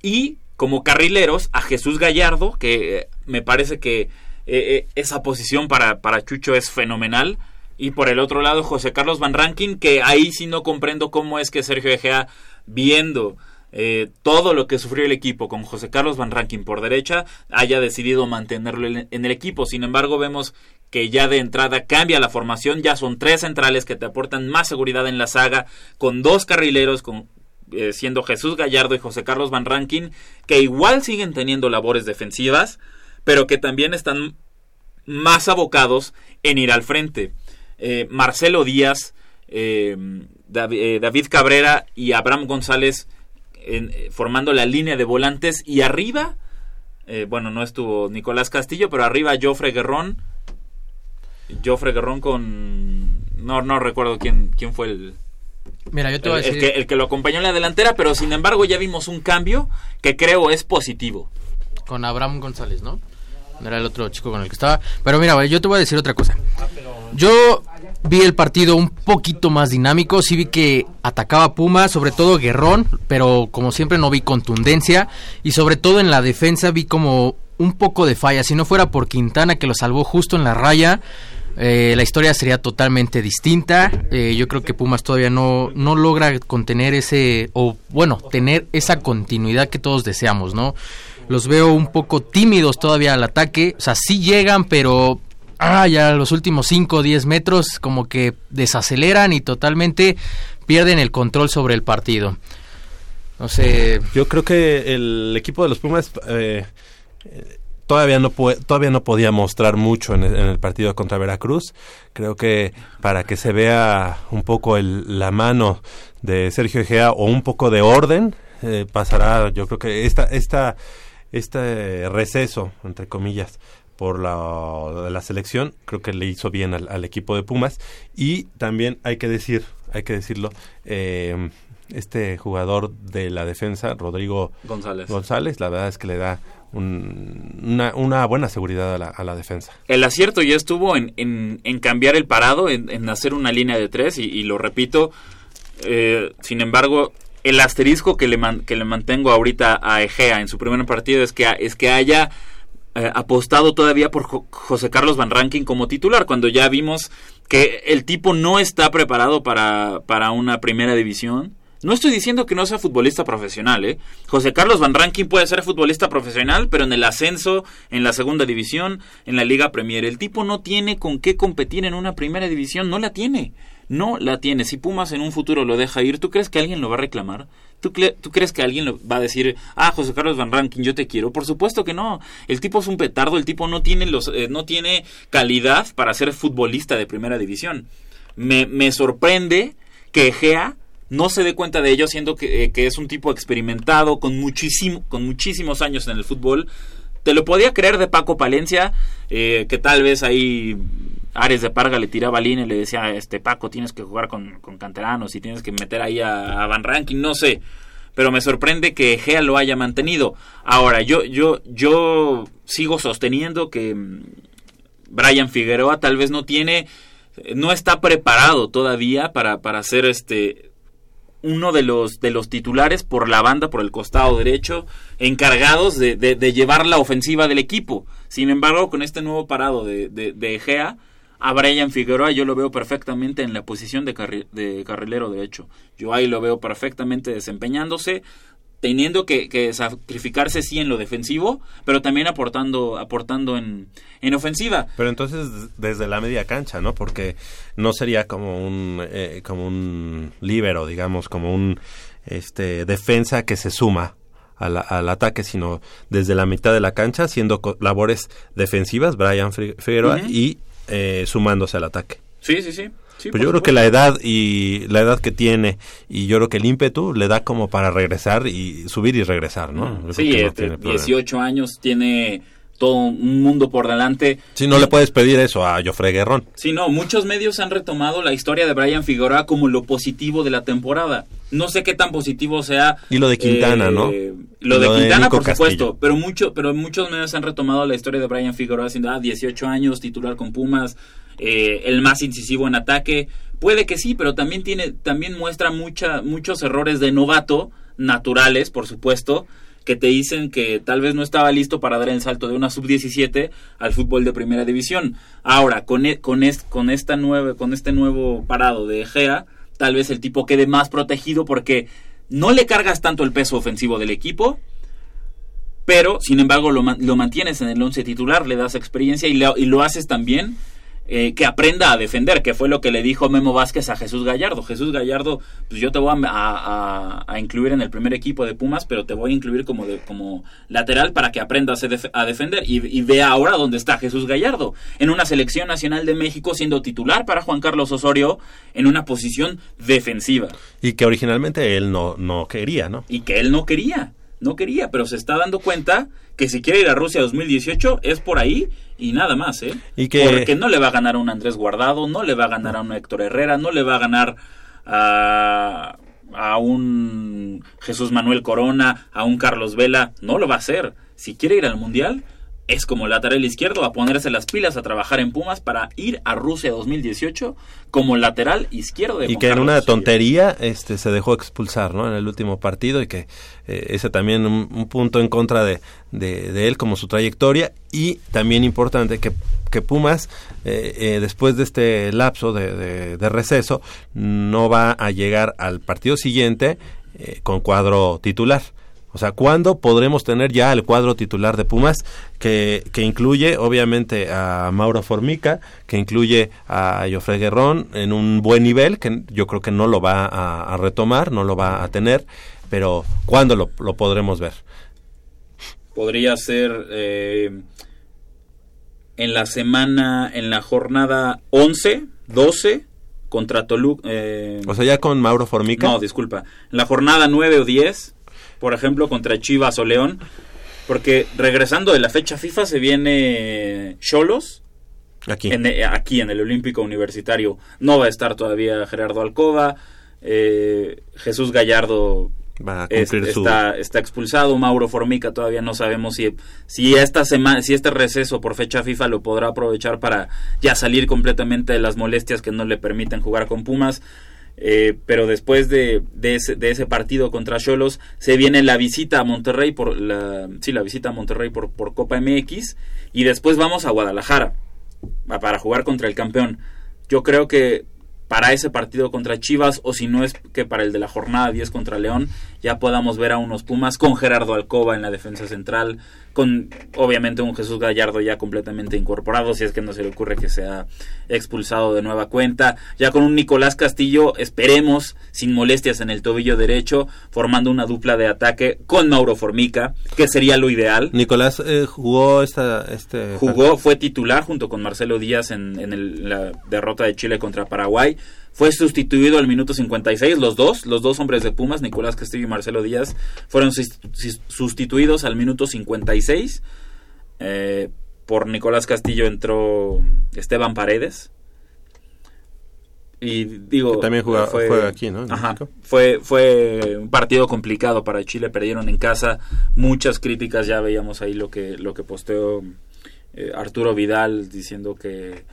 y como carrileros, a Jesús Gallardo, que eh, me parece que eh, esa posición para, para Chucho es fenomenal. Y por el otro lado, José Carlos Van Rankin, que ahí sí no comprendo cómo es que Sergio Egea, viendo eh, todo lo que sufrió el equipo con José Carlos Van Rankin por derecha, haya decidido mantenerlo en el equipo. Sin embargo, vemos que ya de entrada cambia la formación, ya son tres centrales que te aportan más seguridad en la saga, con dos carrileros, con, eh, siendo Jesús Gallardo y José Carlos Van Rankin, que igual siguen teniendo labores defensivas, pero que también están más abocados en ir al frente. Eh, Marcelo Díaz, David Cabrera y Abraham González formando la línea de volantes y arriba, bueno, no estuvo Nicolás Castillo, pero arriba Joffre Guerrón, Joffre Guerrón con... No, no recuerdo quién, quién fue el... Mira, yo te voy a decir... El que, el que lo acompañó en la delantera, pero sin embargo ya vimos un cambio que creo es positivo. Con Abraham González, ¿no? Era el otro chico con el que estaba. Pero mira, yo te voy a decir otra cosa. Yo vi el partido un poquito más dinámico. Sí vi que atacaba Puma, sobre todo Guerrón, pero como siempre no vi contundencia. Y sobre todo en la defensa vi como un poco de falla. Si no fuera por Quintana que lo salvó justo en la raya, eh, la historia sería totalmente distinta. Eh, yo creo que Pumas todavía no, no logra contener ese, o bueno, tener esa continuidad que todos deseamos, ¿no? Los veo un poco tímidos todavía al ataque. O sea, sí llegan, pero ah, ya los últimos 5 o 10 metros como que desaceleran y totalmente pierden el control sobre el partido. No sé. Yo creo que el equipo de los Pumas eh, todavía no todavía no podía mostrar mucho en el, partido contra Veracruz. Creo que para que se vea un poco el, la mano de Sergio Egea o un poco de orden eh, pasará. Yo creo que esta esta este receso, entre comillas, por la, la selección, creo que le hizo bien al, equipo de Pumas. Y también hay que decir, hay que decirlo, eh, este jugador de la defensa, Rodrigo González. González, la verdad es que le da una, una, buena seguridad a la, a la, defensa. El acierto ya estuvo en, en, cambiar el parado, en, hacer una línea de tres, y, lo repito, eh, sin embargo, el asterisco que le, que le mantengo ahorita a Egea en su primer partido es que, es que haya eh, apostado todavía por José Carlos Van Rankin como titular, cuando ya vimos que el tipo no está preparado para, para una primera división. No estoy diciendo que no sea futbolista profesional, ¿eh? José Carlos Van Rankin puede ser futbolista profesional, pero en el ascenso, en la segunda división, en la Liga Premier. El tipo no tiene con qué competir en una primera división, no la tiene no la tiene. Si Pumas en un futuro lo deja ir, ¿tú crees que alguien lo va a reclamar? ¿Tú, ¿Tú, crees que alguien va a decir, ah, José Carlos Van Rankin, yo te quiero? Por supuesto que no. El tipo es un petardo, el tipo no tiene, los, eh, no tiene calidad para ser futbolista de primera división. Me, me sorprende que Gea no se dé cuenta de ello, siendo que, eh, que es un tipo experimentado, con, muchísimo, con muchísimos años en el fútbol. Te lo podía creer de Paco Palencia, eh, que tal vez ahí Ares de Parga le tiraba línea y le decía, este Paco, tienes que jugar con, canteranos y tienes que meter ahí a, Van Ranking, no sé. Pero me sorprende que Gea lo haya mantenido. Ahora, yo, yo, yo sigo sosteniendo que mm, Brian Figueroa tal vez no tiene, no está preparado todavía para, para ser este uno de los, de los titulares por la banda, por el costado derecho, encargados de, de, llevar la ofensiva del equipo. Sin embargo, con este nuevo parado de, de, de Egea, a Brian Figueroa yo lo veo perfectamente en la posición de, de carrilero derecho. Yo ahí lo veo perfectamente desempeñándose, teniendo que, sacrificarse sí en lo defensivo, pero también aportando, aportando en, en ofensiva. Pero entonces desde la media cancha, ¿no? Porque no sería como un, eh, como un líbero, digamos, como un este defensa que se suma al, al, ataque, sino desde la mitad de la cancha, haciendo labores defensivas, Brian Figueroa, y eh, sumándose al ataque. Sí, sí, sí. Pero yo creo que la edad y la edad que tiene y yo creo que el ímpetu le da como para regresar y subir y regresar, ¿no? sí, este, 18 años tiene todo un mundo por delante. Sí, no le puedes pedir eso a Jofre Guerrón. Sí, no, muchos medios han retomado la historia de Brian Figueroa como lo positivo de la temporada. No sé qué tan positivo sea. Y lo de Quintana, ¿no? Eh, lo de Quintana, por supuesto, pero mucho, pero muchos medios han retomado la historia de Brian Figueroa haciendo ah, 18 años, titular con Pumas, eh, el más incisivo en ataque. Puede que sí, pero también tiene, también muestra mucha, muchos errores de novato, naturales, por supuesto, que te dicen que tal vez no estaba listo para dar el salto de una sub-17 al fútbol de primera división. Ahora, con, e, con, con, esta con este nuevo parado de Egea, tal vez el tipo quede más protegido porque no le cargas tanto el peso ofensivo del equipo, pero sin embargo lo, lo mantienes en el once titular, le das experiencia y y lo haces también eh, que aprenda a defender, que fue lo que le dijo Memo Vázquez a Jesús Gallardo. Jesús Gallardo, pues yo te voy a, a, incluir en el primer equipo de Pumas, pero te voy a incluir como, de, como lateral para que aprendas a, defender. Y, y, vea ahora dónde está Jesús Gallardo, en una selección nacional de México siendo titular para Juan Carlos Osorio en una posición defensiva. Y que originalmente él no, no quería, ¿no? Y que él no quería no quería, pero se está dando cuenta que si quiere ir a Rusia 2018 es por ahí y nada más, ¿eh? Y que... Porque no le va a ganar a un Andrés Guardado, no le va a ganar a un Héctor Herrera, no le va a ganar a, a un Jesús Manuel Corona, a un Carlos Vela, no lo va a hacer. Si quiere ir al Mundial, es como lateral izquierdo a ponerse las pilas a trabajar en Pumas para ir a Rusia 2018 como lateral izquierdo de y que en una tontería este se dejó expulsar no en el último partido y que eh, ese también un, punto en contra de, de, él como su trayectoria. Y también importante que, que Pumas eh, eh, después de este lapso de, de, receso no va a llegar al partido siguiente con cuadro titular o sea, ¿cuándo podremos tener ya el cuadro titular de Pumas que, que incluye obviamente a Mauro Formica, que incluye a Jofre Guerrón en un buen nivel, que yo creo que no lo va a, retomar, no lo va a tener, pero ¿cuándo lo, lo podremos ver? Podría ser eh, en la semana, en la jornada 11, 12 contra Toluca. Eh, o sea, ya con Mauro Formica. No, disculpa. En la jornada 9 o 10 por ejemplo, contra Chivas o León. Porque regresando de la fecha FIFA se viene Cholos. Aquí. En, eh, aquí en el Olímpico Universitario. No va a estar todavía Gerardo Alcoba. Eh, Jesús Gallardo va a está, está expulsado. Mauro Formica todavía no sabemos si, si, esta semana, si este receso por fecha FIFA lo podrá aprovechar para ya salir completamente de las molestias que no le permiten jugar con Pumas. Eh, pero después de, ese, de, ese, partido contra Cholos se viene la visita a Monterrey por la sí la visita a Monterrey por, por Copa MX y después vamos a Guadalajara para jugar contra el campeón. Yo creo que para ese partido contra Chivas o si no es que para el de la jornada 10 contra León ya podamos ver a unos Pumas con Gerardo Alcoba en la defensa central, con obviamente un Jesús Gallardo ya completamente incorporado, si es que no se le ocurre que sea expulsado de nueva cuenta, ya con un Nicolás Castillo, esperemos, sin molestias en el tobillo derecho, formando una dupla de ataque con Mauro Formica, que sería lo ideal. Nicolás eh, jugó esta... Este... Jugó, fue titular junto con Marcelo Díaz en, en la derrota de Chile contra Paraguay fue sustituido al minuto 56, los dos, los dos hombres de Pumas, Nicolás Castillo y Marcelo Díaz, fueron sustituidos al minuto 56. Eh, por Nicolás Castillo entró Esteban Paredes. Y digo, también jugaba, fue, aquí, ¿no? fue, fue un partido complicado para Chile, perdieron en casa, muchas críticas, ya veíamos ahí lo que, lo que posteó eh, Arturo Vidal diciendo que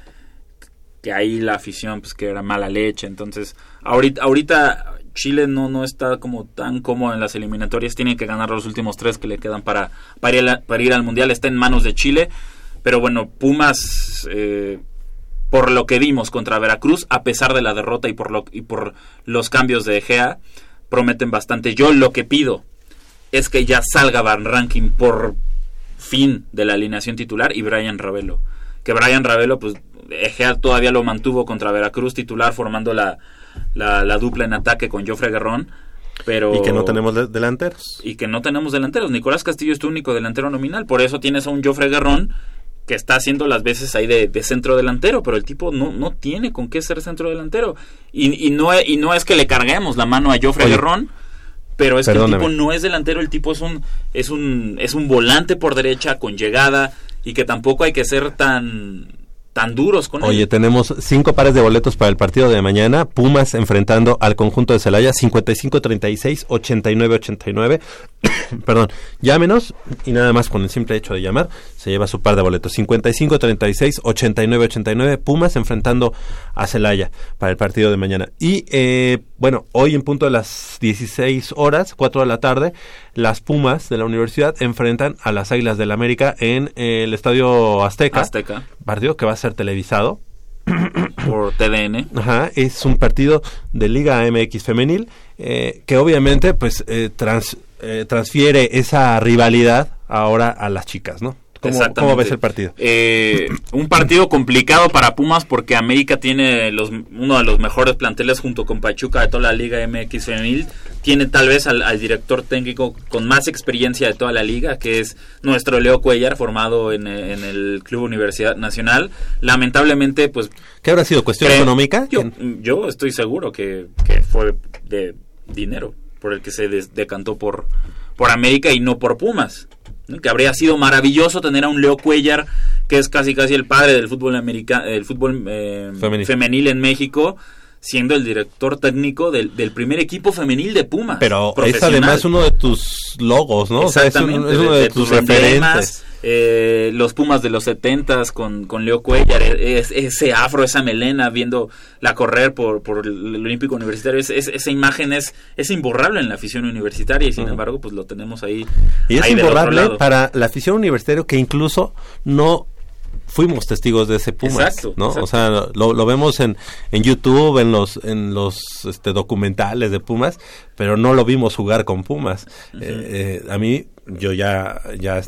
que ahí la afición pues que era mala leche. Entonces ahorita ahorita Chile no no está como tan cómodo en las eliminatorias. Tiene que ganar los últimos tres que le quedan para para ir, al mundial. Está en manos de Chile. Pero bueno Pumas eh, por lo que vimos contra Veracruz a pesar de la derrota y por lo y por los cambios de Egea prometen bastante. Yo lo que pido es que ya salga Van Ranking por fin de la alineación titular y Brian Ravelo. Que Brian Ravelo pues Egea todavía lo mantuvo contra Veracruz titular formando la, la, dupla en ataque con Joffre Guerrón Pero, Y que no tenemos de- delanteros. y que no tenemos delanteros. Nicolás Castillo es tu único delantero nominal. Por eso tienes a un Joffre Guerrón que está haciendo las veces ahí de, de centro delantero, pero el tipo no, no tiene con qué ser centro delantero. Y, y, no, y no es que le carguemos la mano a Joffre Oye, Guerrón, pero es que el tipo no es delantero, el tipo es un, es un, es un volante por derecha con llegada y que tampoco hay que ser tan, tan duros con Oye, él. tenemos cinco pares de boletos para el partido de mañana. Pumas enfrentando al conjunto de Celaya, 55-36, 89-89. [coughs] Perdón, llámenos y nada más con el simple hecho de llamar se lleva su par de boletos. 55-36, 89-89. Pumas enfrentando a Celaya para el partido de mañana. Y eh, bueno, hoy en punto de las 16 horas, 4 de la tarde, las Pumas de la universidad enfrentan a las Águilas del América en eh, el Estadio Azteca. Azteca. Partido que va a ser televisado. [coughs] por TDN. Ajá, es un partido de Liga MX femenil eh, que obviamente pues eh, trans- eh, transfiere esa rivalidad ahora a las chicas, ¿no? ¿Cómo, ves el partido? Eh, un partido complicado para Pumas porque América tiene los, uno de los mejores planteles junto con Pachuca de toda la Liga MX femenil. Tiene tal vez al, al director técnico con más experiencia de toda la liga, que es nuestro Leo Cuellar, formado en, en el Club Universidad Nacional. Lamentablemente, pues... ¿Qué habrá sido? ¿Cuestión Eh, económica? Yo, yo estoy seguro que, que fue de dinero por el que se des- decantó por, por América y no por Pumas. Que habría sido maravilloso tener a un Leo Cuellar, que es casi casi el padre del fútbol americano, el fútbol eh, Femenil. femenil en México, siendo el director técnico del, del primer equipo femenil de Pumas. Pero es además uno de tus logos, ¿no? O sea, es, un- Exactamente, es uno de, tus referentes. eh, los Pumas de los 70 con, con Leo Cuellar, e- es- ese afro, esa melena, viendo la correr por, por el Olímpico Universitario, es- es- esa imagen es, es imborrable en la afición universitaria y sin embargo pues lo tenemos ahí. Y es ahí imborrable para la afición universitaria que incluso no fuimos testigos de ese Pumas, Exacto, ¿no? exacto. O sea, lo, lo vemos en, en YouTube, en los en los este, documentales de Pumas, pero no lo vimos jugar con Pumas. Eh, eh, a mí, yo ya ya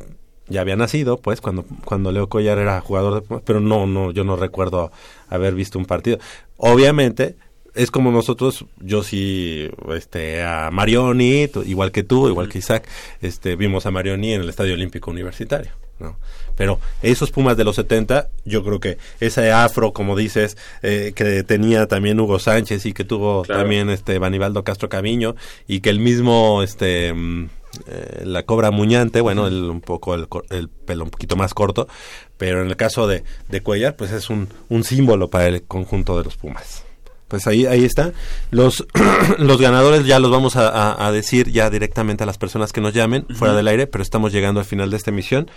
ya había nacido, pues, cuando cuando Leo Collar era jugador de Pumas, pero no no yo no recuerdo haber visto un partido. Obviamente es como nosotros, yo sí, este, a Marioni, igual que tú, igual que Isaac, este, vimos a Marioni en el Estadio Olímpico Universitario, ¿no? Pero esos Pumas de los 70, yo creo que ese afro, como dices, eh, que tenía también Hugo Sánchez y que tuvo Claro. también este Banibaldo Castro Caviño y que el mismo, este, mm, eh, la cobra muñante, bueno, el, un poco el, el pelo un poquito más corto, pero en el caso de, de Cuellar, pues es un, un símbolo para el conjunto de los Pumas. Pues ahí, ahí está. Los, [clears throat] los ganadores ya los vamos a, a- a decir ya directamente a las personas que nos llamen fuera del aire, pero estamos llegando al final de esta emisión.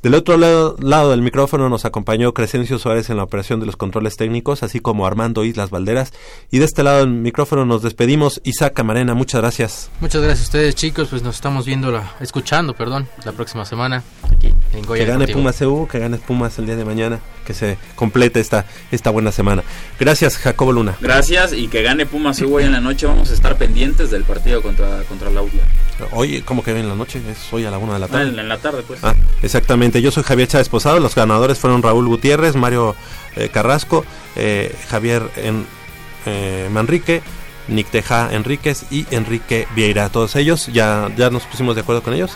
Del otro lado, lado del micrófono nos acompañó Crescencio Suárez en la operación de los controles técnicos, así como Armando Islas Valderas. Y de este lado del micrófono nos despedimos. Isaac Camarena, muchas gracias. Muchas gracias a ustedes, chicos. Pues nos estamos viendo, la, escuchando, perdón, la próxima semana aquí en Goya que gane Deportivo. Pumas EU, que gane Pumas el día de mañana, que se complete esta, esta buena semana. Gracias, Jacobo Luna. Gracias y que gane Pumas hoy en la noche. Vamos a estar pendientes del partido contra, contra la UDLA. Hoy, ¿cómo que en la noche? Es hoy a la una de la Ah, tarde. en, en la tarde, pues. Ah, exactamente. Yo soy Javier Chávez Posado. Los ganadores fueron Raúl Gutiérrez, Mario eh, Carrasco, eh, Javier en, eh, Manrique, Nick Teja Enríquez y Enrique Vieira. Todos ellos ya, ya nos pusimos de acuerdo con ellos.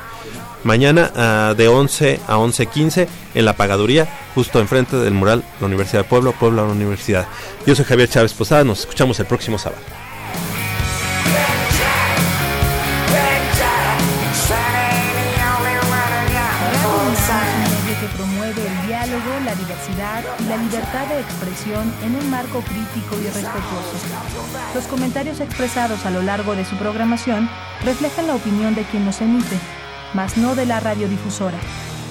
Mañana ah, de 11 a 11.15 en la pagaduría, justo enfrente del mural la Universidad de Puebla la Universidad. Yo soy Javier Chávez Posada. Nos escuchamos el próximo sábado. que promueve el diálogo, la diversidad y la libertad de expresión en un marco crítico y respetuoso. Los comentarios expresados a lo largo de su programación reflejan la opinión de quien los emite, mas no de la radiodifusora.